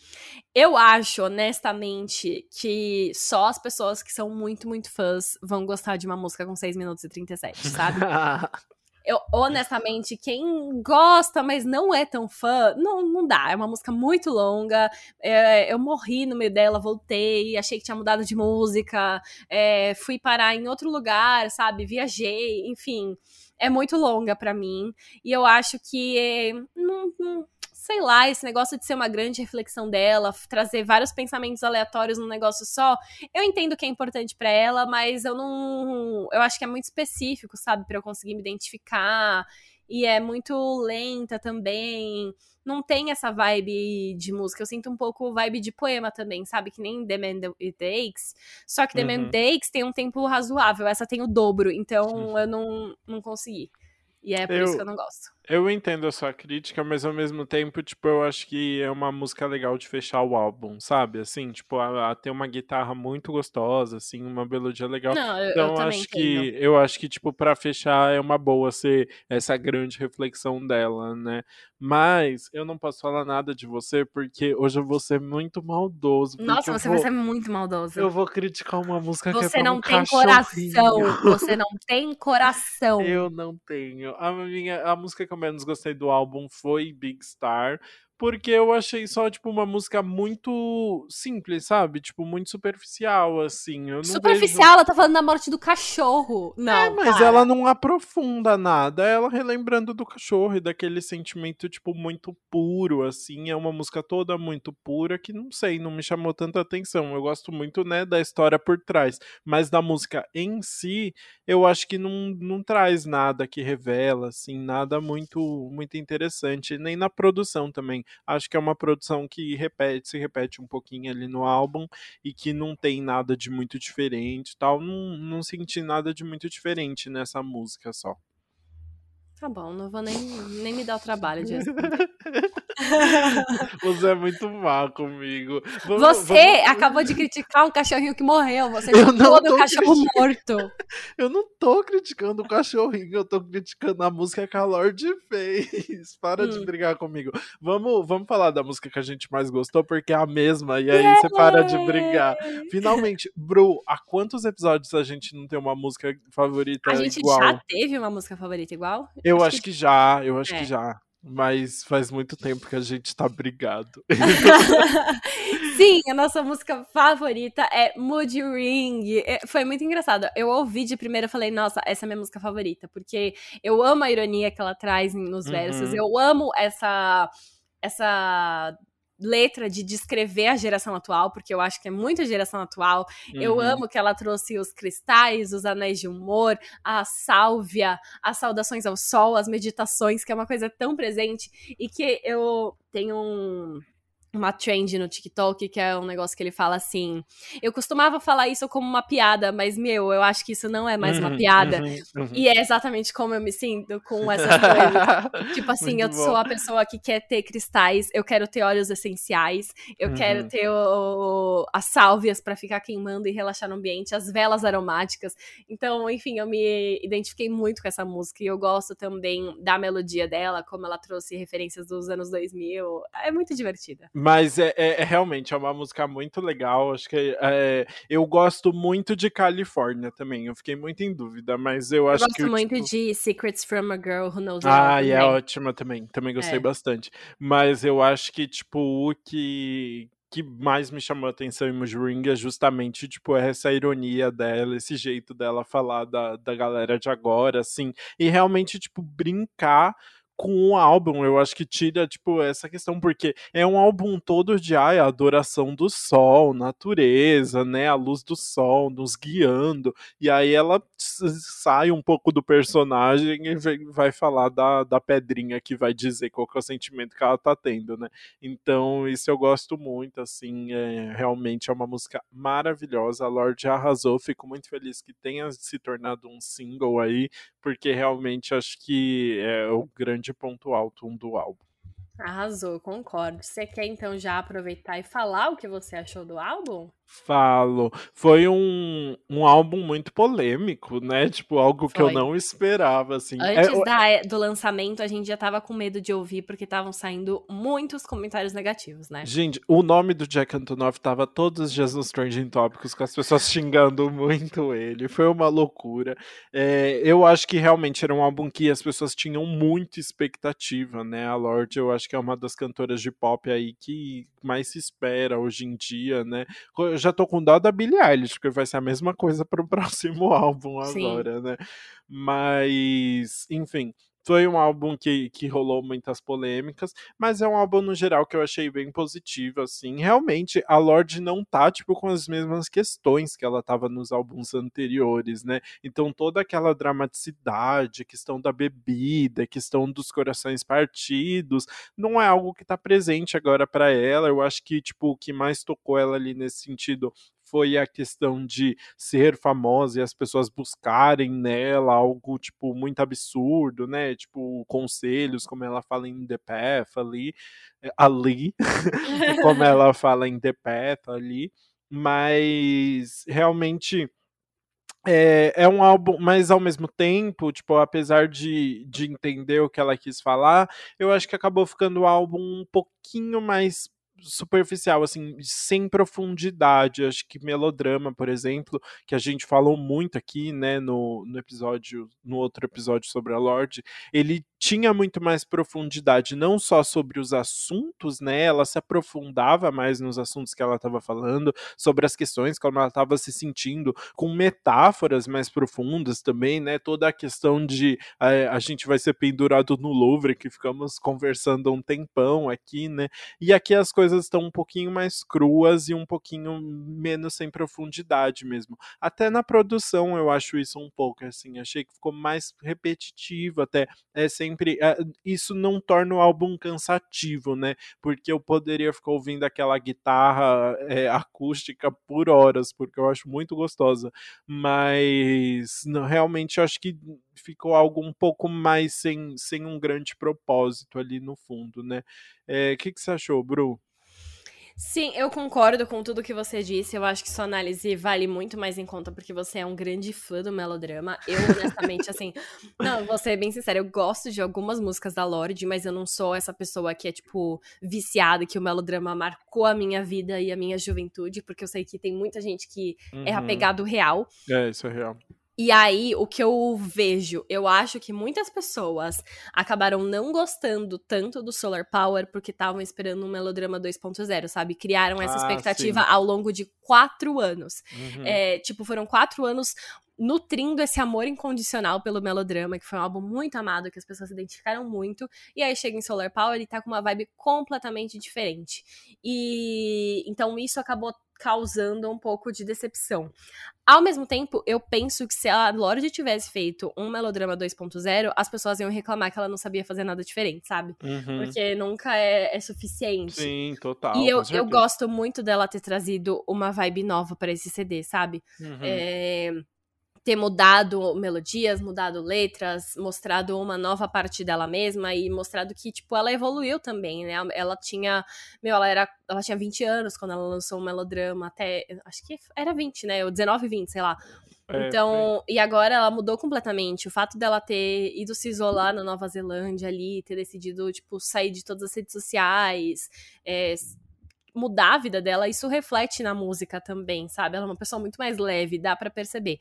Eu acho, honestamente, que só as pessoas que são muito, muito fãs vão gostar de uma música com 6 minutos e 37, sabe? eu, honestamente, quem gosta, mas não é tão fã, não, não dá. É uma música muito longa. É, eu morri no meio dela, voltei, achei que tinha mudado de música, é, fui parar em outro lugar, sabe? Viajei, enfim. É muito longa para mim. E eu acho que é, não, não sei lá, esse negócio de ser uma grande reflexão dela, trazer vários pensamentos aleatórios num negócio só, eu entendo que é importante para ela, mas eu não. Eu acho que é muito específico, sabe, para eu conseguir me identificar. E é muito lenta também. Não tem essa vibe de música. Eu sinto um pouco vibe de poema também, sabe? Que nem The Man It Takes. Só que The uhum. Man Takes tem um tempo razoável. Essa tem o dobro. Então eu não, não consegui. E é por eu, isso que eu não gosto. Eu entendo a sua crítica, mas ao mesmo tempo, tipo, eu acho que é uma música legal de fechar o álbum, sabe? Assim, tipo, a, a ter uma guitarra muito gostosa, assim, uma melodia legal. Não, eu, então, eu acho que eu acho que tipo para fechar é uma boa ser essa grande reflexão dela, né? Mas eu não posso falar nada de você porque hoje eu vou ser muito maldoso. Nossa, você vou, vai ser muito maldoso. Eu vou criticar uma música você que é não um tem coração. Você não tem coração. Eu não tenho. A minha a música que eu menos gostei do álbum foi Big Star porque eu achei só, tipo, uma música muito simples, sabe? Tipo, muito superficial, assim. superficial? Vejo... Ela tá falando da morte do cachorro. Não, é, mas cara. ela não aprofunda nada. Ela relembrando do cachorro e daquele sentimento, tipo, muito puro, assim. É uma música toda muito pura que, não sei, não me chamou tanta atenção. Eu gosto muito, né, da história por trás. Mas da música em si, eu acho que não, não traz nada que revela, assim, nada muito, muito interessante. Nem na produção também. Acho que é uma produção que repete, se repete um pouquinho ali no álbum e que não tem nada de muito diferente tal. Não, não senti nada de muito diferente nessa música só. Tá bom, não vou nem, nem me dar o trabalho de Você é muito má comigo. Vamos, você vamos... acabou de criticar um cachorrinho que morreu. Você eu não o cachorro morto. Eu não tô criticando o cachorrinho, eu tô criticando a música que a Lorde fez. Para hum. de brigar comigo. Vamos, vamos falar da música que a gente mais gostou, porque é a mesma, e aí yeah. você para de brigar. Finalmente, Bru, há quantos episódios a gente não tem uma música favorita igual? A gente igual? já teve uma música favorita igual? Eu acho, acho que... já, eu acho é. que já. Mas faz muito tempo que a gente tá brigado. Sim, a nossa música favorita é Moody Ring. É, foi muito engraçado. Eu ouvi de primeira e falei, nossa, essa é minha música favorita. Porque eu amo a ironia que ela traz nos versos. Uhum. Eu amo essa essa letra de descrever a geração atual, porque eu acho que é muito a geração atual. Uhum. Eu amo que ela trouxe os cristais, os anéis de humor, a sálvia, as saudações ao sol, as meditações, que é uma coisa tão presente e que eu tenho um uma trend no TikTok, que é um negócio que ele fala assim. Eu costumava falar isso como uma piada, mas, meu, eu acho que isso não é mais uma uhum, piada. Uhum, uhum. E é exatamente como eu me sinto com essas coisas. tipo assim, Muito eu bom. sou a pessoa que quer ter cristais, eu quero ter óleos essenciais, eu uhum. quero ter o, as sálvias para ficar queimando e relaxar no ambiente, as velas aromáticas. Então, enfim, eu me identifiquei muito com essa música e eu gosto também da melodia dela, como ela trouxe referências dos anos 2000. É muito divertida. Mas é, é, é, realmente é uma música muito legal. Acho que é, eu gosto muito de Califórnia também. Eu fiquei muito em dúvida, mas eu acho eu que. Eu gosto muito tipo... de Secrets from a Girl Who Knows Ah, e é ótima também. Também gostei é. bastante. Mas eu acho que, tipo, o que, que mais me chamou a atenção em Mujring é justamente, tipo, essa ironia dela, esse jeito dela falar da, da galera de agora, assim, e realmente, tipo, brincar com o álbum. Eu acho que tira, tipo, essa questão, porque é um álbum todo de ai, a adoração do sol, natureza, né? A luz do sol nos guiando. E aí ela sai um pouco do personagem e vai falar da, da pedrinha que vai dizer qual é o sentimento que ela tá tendo, né? Então, isso eu gosto muito, assim, é, realmente é uma música maravilhosa. A Lorde arrasou, fico muito feliz que tenha se tornado um single aí, porque realmente acho que é o grande ponto alto um do álbum. Arrasou, concordo. Você quer então já aproveitar e falar o que você achou do álbum? Falo. Foi um, um álbum muito polêmico, né? Tipo, algo que Foi. eu não esperava, assim. É, Antes é, da, do lançamento, a gente já tava com medo de ouvir, porque estavam saindo muitos comentários negativos, né? Gente, o nome do Jack Antonoff tava todos os dias nos Trending Tópicos, com as pessoas xingando muito ele. Foi uma loucura. É, eu acho que realmente era um álbum que as pessoas tinham muita expectativa, né? A Lorde, eu acho que é uma das cantoras de pop aí que mais se espera hoje em dia, né? Já tô com dó da Billie Eilish, porque vai ser a mesma coisa pro próximo álbum agora, Sim. né? Mas, enfim, foi um álbum que, que rolou muitas polêmicas, mas é um álbum no geral que eu achei bem positivo, assim. Realmente, a Lorde não tá, tipo, com as mesmas questões que ela tava nos álbuns anteriores, né? Então, toda aquela dramaticidade, questão da bebida, questão dos corações partidos, não é algo que tá presente agora para ela. Eu acho que, tipo, o que mais tocou ela ali nesse sentido foi a questão de ser famosa e as pessoas buscarem nela algo, tipo, muito absurdo, né? Tipo, conselhos, como ela fala em The Path ali, eh, ali, como ela fala em The Path ali, mas realmente é, é um álbum, mas ao mesmo tempo, tipo, apesar de, de entender o que ela quis falar, eu acho que acabou ficando o álbum um pouquinho mais superficial, assim, sem profundidade. Acho que melodrama, por exemplo, que a gente falou muito aqui, né, no, no episódio, no outro episódio sobre a Lorde, ele tinha muito mais profundidade, não só sobre os assuntos, né? Ela se aprofundava mais nos assuntos que ela estava falando, sobre as questões, como ela estava se sentindo, com metáforas mais profundas também, né? Toda a questão de é, a gente vai ser pendurado no Louvre, que ficamos conversando um tempão aqui, né? E aqui as coisas estão um pouquinho mais cruas e um pouquinho menos sem profundidade mesmo. Até na produção eu acho isso um pouco assim, achei que ficou mais repetitivo, até é sem sempre. Uh, isso não torna o álbum cansativo, né? Porque eu poderia ficar ouvindo aquela guitarra é, acústica por horas, porque eu acho muito gostosa. Mas não, realmente eu acho que ficou algo um pouco mais sem, sem um grande propósito ali no fundo, né? O é, que, que você achou, Bru? Sim, eu concordo com tudo que você disse. Eu acho que sua análise vale muito mais em conta porque você é um grande fã do melodrama. Eu, honestamente, assim. Não, vou ser bem sincera, eu gosto de algumas músicas da Lorde, mas eu não sou essa pessoa que é, tipo, viciada, que o melodrama marcou a minha vida e a minha juventude, porque eu sei que tem muita gente que é uhum. é apegado real. É, isso é real. E aí, o que eu vejo, eu acho que muitas pessoas acabaram não gostando tanto do Solar Power porque estavam esperando um melodrama 2.0, sabe? Criaram essa ah, expectativa sim. ao longo de quatro anos. Uhum. É, tipo, foram quatro anos nutrindo esse amor incondicional pelo melodrama, que foi um álbum muito amado, que as pessoas se identificaram muito. E aí chega em Solar Power e tá com uma vibe completamente diferente. E então isso acabou causando um pouco de decepção. Ao mesmo tempo, eu penso que se a Lorde tivesse feito um melodrama 2.0, as pessoas iam reclamar que ela não sabia fazer nada diferente, sabe? Uhum. Porque nunca é, é, suficiente. Sim, total. E eu, eu gosto muito dela ter trazido uma vibe nova para esse CD, sabe? Uhum. É ter mudado melodias, mudado letras, mostrado uma nova parte dela mesma e mostrado que, tipo, ela evoluiu também, né? Ela tinha, meu, ela era, ela tinha 20 anos quando ela lançou um melodrama, até, acho que era 20, né? Ou 19, 20, sei lá. É, então, é. e agora ela mudou completamente. O fato dela ter ido se isolar na Nova Zelândia ali, ter decidido, tipo, sair de todas as redes sociais, é, mudar a vida dela, isso reflete na música também, sabe? Ela é uma pessoa muito mais leve, dá para perceber.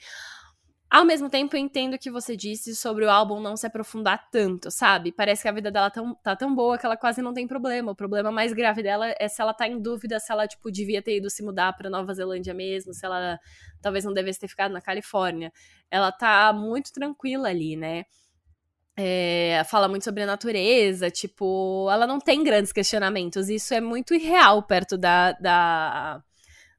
Ao mesmo tempo, eu entendo o que você disse sobre o álbum não se aprofundar tanto, sabe? Parece que a vida dela tão, tá tão boa que ela quase não tem problema. O problema mais grave dela é se ela tá em dúvida se ela, tipo, devia ter ido se mudar pra Nova Zelândia mesmo, se ela talvez não devesse ter ficado na Califórnia. Ela tá muito tranquila ali, né? É, fala muito sobre a natureza, tipo, ela não tem grandes questionamentos. Isso é muito irreal perto da, da,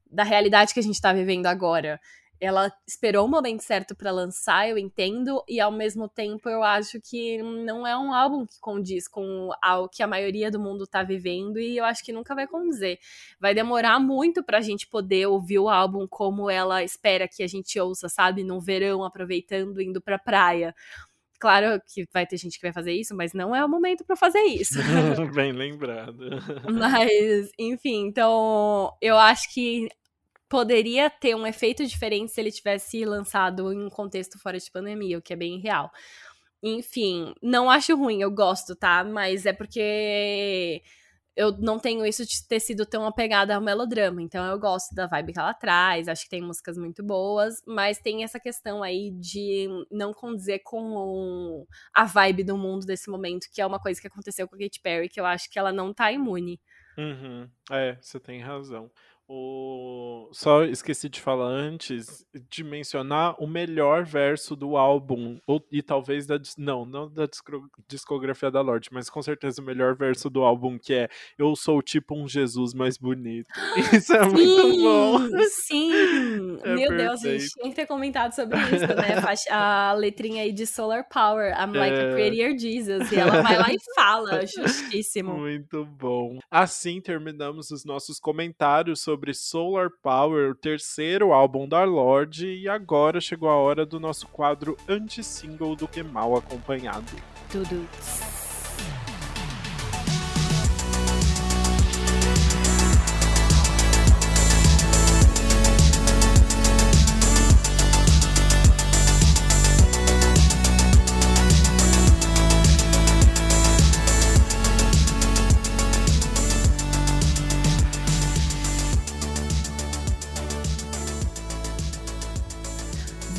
da realidade que a gente tá vivendo agora ela esperou o momento certo para lançar, eu entendo, e ao mesmo tempo eu acho que não é um álbum que condiz com o que a maioria do mundo tá vivendo, e eu acho que nunca vai condizer. Vai demorar muito pra gente poder ouvir o álbum como ela espera que a gente ouça, sabe? No verão, aproveitando, indo pra praia. Claro que vai ter gente que vai fazer isso, mas não é o momento para fazer isso. Bem lembrado. mas, enfim, então eu acho que poderia ter um efeito diferente se ele tivesse lançado em um contexto fora de pandemia, o que é bem real. Enfim, não acho ruim, eu gosto, tá? Mas é porque eu não tenho isso de ter sido tão apegada ao melodrama. Então eu gosto da vibe que ela traz, acho que tem músicas muito boas, mas tem essa questão aí de não condizer com a vibe do mundo desse momento, que é uma coisa que aconteceu com a Katy Perry, que eu acho que ela não tá imune. Uhum. É, você tem razão. O... Só esqueci de falar antes de mencionar o melhor verso do álbum, ou, e talvez da. Não, não da discografia da Lorde, mas com certeza o melhor verso do álbum, que é Eu sou tipo um Jesus mais bonito. Isso é sim, muito bom. Sim! É Meu perfeito. Deus, a gente tinha que ter comentado sobre isso, né? A letrinha aí de Solar Power, I'm like é... a prettier Jesus. E ela vai lá e fala, justíssimo. Muito bom. Assim terminamos os nossos comentários sobre sobre Solar Power, o terceiro álbum da Lorde, e agora chegou a hora do nosso quadro anti-single do que mal acompanhado. Tudo.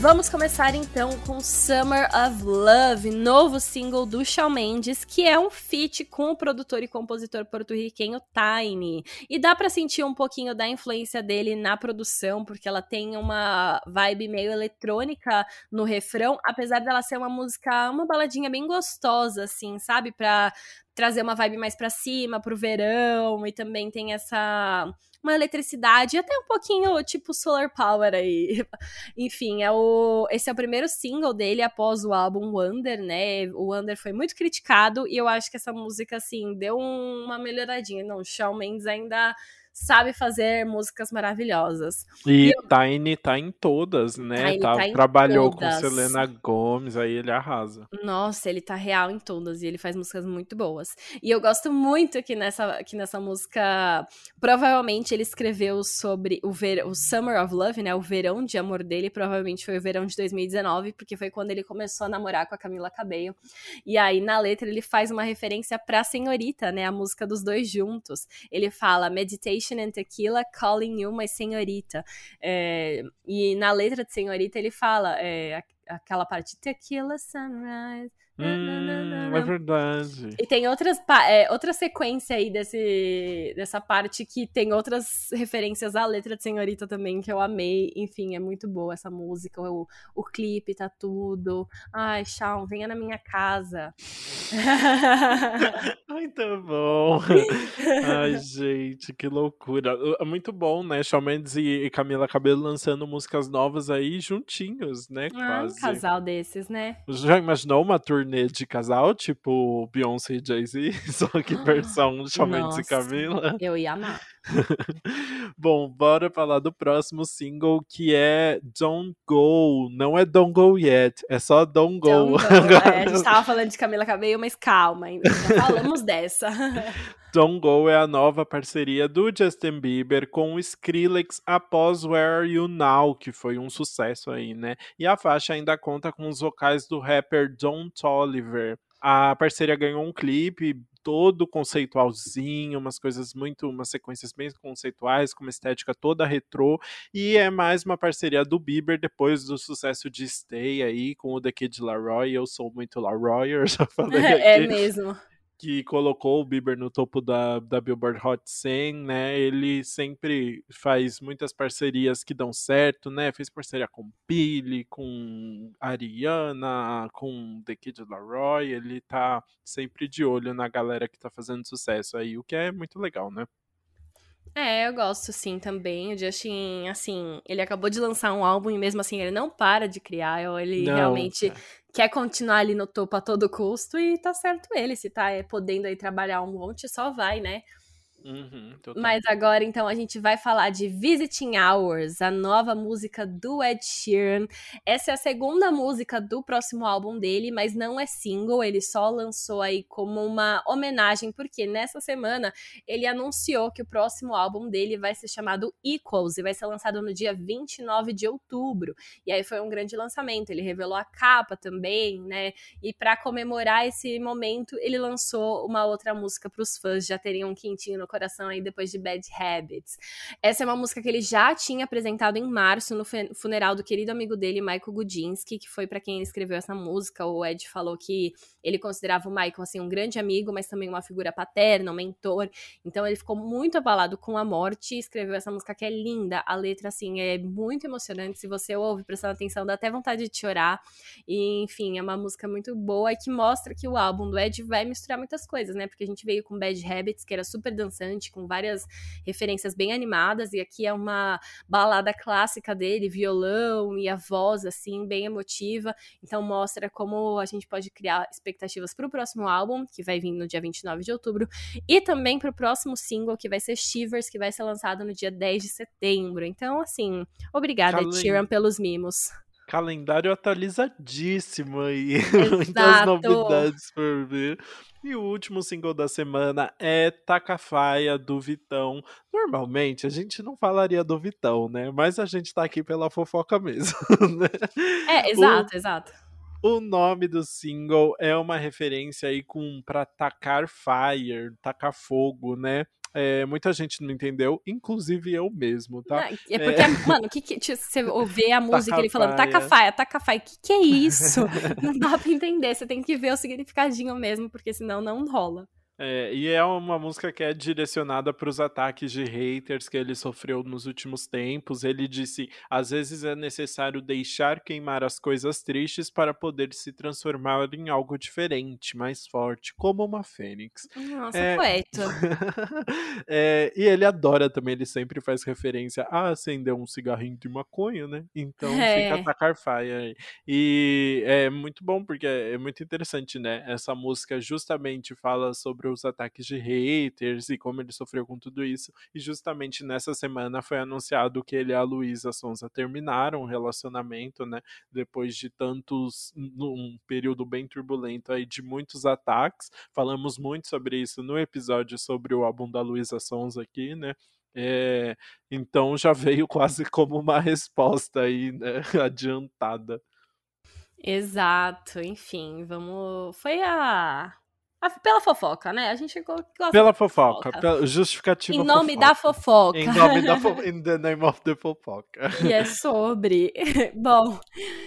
Vamos começar então com Summer of Love, novo single do Shawn Mendes, que é um feat com o produtor e compositor porto-riquenho Tiny. E dá para sentir um pouquinho da influência dele na produção, porque ela tem uma vibe meio eletrônica no refrão, apesar dela ser uma música, uma baladinha bem gostosa, assim, sabe? Pra trazer uma vibe mais para cima, pro verão, e também tem essa uma eletricidade, até um pouquinho tipo solar power aí. Enfim, é o esse é o primeiro single dele após o álbum Wonder, né? O Wonder foi muito criticado e eu acho que essa música assim deu uma melhoradinha. Não, Shawn Mendes ainda sabe fazer músicas maravilhosas. E, e eu... Tiny tá em todas, né? Tiny tá, tá trabalhou todas. com Selena Gomes, aí ele arrasa. Nossa, ele tá real em todas e ele faz músicas muito boas. E eu gosto muito que nessa, que nessa música, provavelmente ele escreveu sobre o, ver, o Summer of Love, né? O verão de amor dele, provavelmente foi o verão de 2019, porque foi quando ele começou a namorar com a Camila Cabello. E aí na letra ele faz uma referência pra Senhorita, né? A música dos dois juntos. Ele fala Meditation and Tequila Calling You My Senhorita. É, e na letra de Senhorita ele fala é, aquela parte Tequila Sunrise. Hum, é verdade. E tem outras, é, outra sequência aí desse, dessa parte que tem outras referências à letra de Senhorita também, que eu amei. Enfim, é muito boa essa música. O, o clipe tá tudo. Ai, Shawn, venha na minha casa. Ai, tá bom. Ai, gente, que loucura. É muito bom, né? Shawn Mendes e Camila Cabello lançando músicas novas aí juntinhos, né? Ah, quase. um casal desses, né? Já imaginou uma tour turnê de casal, tipo Beyoncé e Jay-Z, só que versão Shawn Mendes e Camila. Eu ia amar. Bom, bora falar do próximo single que é Don't Go. Não é Don't Go Yet, é só Don't Go. Don't go. É, a gente tava falando de Camila Cabello, mas calma, ainda falamos dessa. Don't Go é a nova parceria do Justin Bieber com o Skrillex após Where Are You Now, que foi um sucesso aí, né? E a faixa ainda conta com os vocais do rapper Don Toliver. A parceria ganhou um clipe todo conceitualzinho, umas coisas muito, umas sequências bem conceituais, com uma estética toda retrô, e é mais uma parceria do Bieber depois do sucesso de Stay aí com o The Kid Laroi. Eu sou muito Laroi, eu já falei é aqui. É mesmo que colocou o Bieber no topo da, da Billboard Hot 100, né? Ele sempre faz muitas parcerias que dão certo, né? Fez parceria com Billy, com Ariana, com The Kid Laroi. Ele tá sempre de olho na galera que tá fazendo sucesso aí, o que é muito legal, né? É, eu gosto sim também. O Justin, assim, ele acabou de lançar um álbum e mesmo assim ele não para de criar. Ele não, realmente é. Quer continuar ali no topo a todo custo e tá certo ele. Se tá é, podendo aí trabalhar um monte, só vai, né? Uhum, Mas agora, então, a gente vai falar de Visiting Hours, a nova música do Ed Sheeran. Essa é a segunda música do próximo álbum dele, mas não é single, ele só lançou aí como uma homenagem, porque nessa semana ele anunciou que o próximo álbum dele vai ser chamado Equals e vai ser lançado no dia 29 de outubro. E aí foi um grande lançamento, ele revelou a capa também, né? E para comemorar esse momento, ele lançou uma outra música para os fãs já terem um quentinho no coração aí depois de Bad Habits. Essa é uma música que ele já tinha apresentado em março no funeral do querido amigo dele, Michael Gudinski, que foi para quem ele escreveu essa música. O Ed falou que ele considerava o Michael assim um grande amigo, mas também uma figura paterna, um mentor. Então ele ficou muito abalado com a morte e escreveu essa música que é linda. A letra assim é muito emocionante. Se você ouve prestando atenção, dá até vontade de chorar. E enfim, é uma música muito boa e que mostra que o álbum do Ed vai misturar muitas coisas, né? Porque a gente veio com Bad Habits, que era super dançante com várias referências bem animadas, e aqui é uma balada clássica dele, violão e a voz, assim, bem emotiva. Então mostra como a gente pode criar expectativas para o próximo álbum, que vai vir no dia 29 de outubro, e também para o próximo single, que vai ser Shivers, que vai ser lançado no dia 10 de setembro. Então, assim, obrigada, Sheeran, pelos mimos. Calendário atualizadíssimo aí. Muitas novidades por ver. E o último single da semana é Tacafaia do Vitão. Normalmente a gente não falaria do Vitão, né? Mas a gente tá aqui pela fofoca mesmo. Né? É, exato, o... exato. O nome do single é uma referência aí com para tacar fire, tacar fogo, né? É, muita gente não entendeu, inclusive eu mesmo, tá? Não, é porque, é... mano, que, que tipo, você ouvir a música ele falando taca faia, taca faia, que que é isso? não dá pra entender, você tem que ver o significadinho mesmo, porque senão não rola. É, e é uma música que é direcionada para os ataques de haters que ele sofreu nos últimos tempos. Ele disse: às vezes é necessário deixar queimar as coisas tristes para poder se transformar em algo diferente, mais forte, como uma fênix. Nossa, é... poeta. é, e ele adora também, ele sempre faz referência a acender um cigarrinho de maconha, né? Então é. fica atacar faia. E é muito bom, porque é muito interessante, né? Essa música justamente fala sobre sobre os ataques de haters e como ele sofreu com tudo isso. E justamente nessa semana foi anunciado que ele e a Luísa Sonza terminaram o relacionamento, né? Depois de tantos. um período bem turbulento aí de muitos ataques. Falamos muito sobre isso no episódio sobre o álbum da Luísa Sonza aqui, né? É, então já veio quase como uma resposta aí, né, adiantada. Exato, enfim, vamos. Foi a pela fofoca, né? A gente gosta Pela fofoca, fofoca. Pela justificativa Em nome fofoca. da fofoca. Em nome da fofoca. In the name of the fofoca. E é sobre. Bom,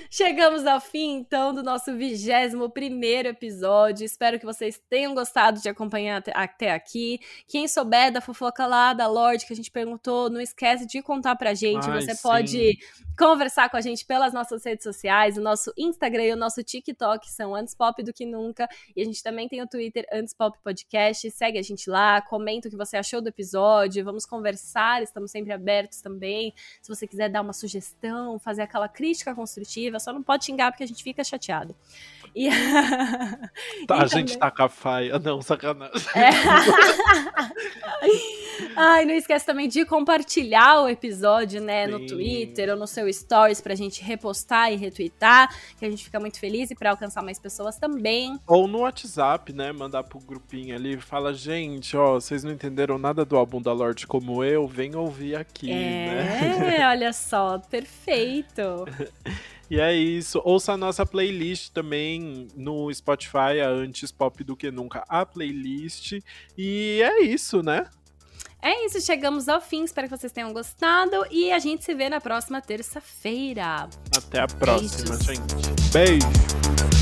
chegamos ao fim, então, do nosso vigésimo primeiro episódio. Espero que vocês tenham gostado de acompanhar até aqui. Quem souber da fofoca lá, da Lorde, que a gente perguntou, não esquece de contar pra gente. Ai, Você sim. pode conversar com a gente pelas nossas redes sociais, o nosso Instagram e o nosso TikTok são antes pop do que nunca. E a gente também tem o Twitter Twitter, Antes Pop Podcast. Segue a gente lá, comenta o que você achou do episódio, vamos conversar, estamos sempre abertos também. Se você quiser dar uma sugestão, fazer aquela crítica construtiva, só não pode xingar porque a gente fica chateado. E... Tá, e a também... gente tá com a faia, não, sacanagem. É. Ai, não esquece também de compartilhar o episódio, né, Sim. no Twitter ou no seu Stories pra gente repostar e retweetar, que a gente fica muito feliz e pra alcançar mais pessoas também. Ou no WhatsApp, né, mandar pro grupinho ali e fala, gente, ó, vocês não entenderam nada do álbum da Lorde como eu, vem ouvir aqui, é, né? É, olha só, perfeito. E é isso. Ouça a nossa playlist também no Spotify, a Antes Pop do que Nunca, a playlist. E é isso, né? É isso, chegamos ao fim. Espero que vocês tenham gostado. E a gente se vê na próxima terça-feira. Até a próxima, Beijos. gente. Beijo.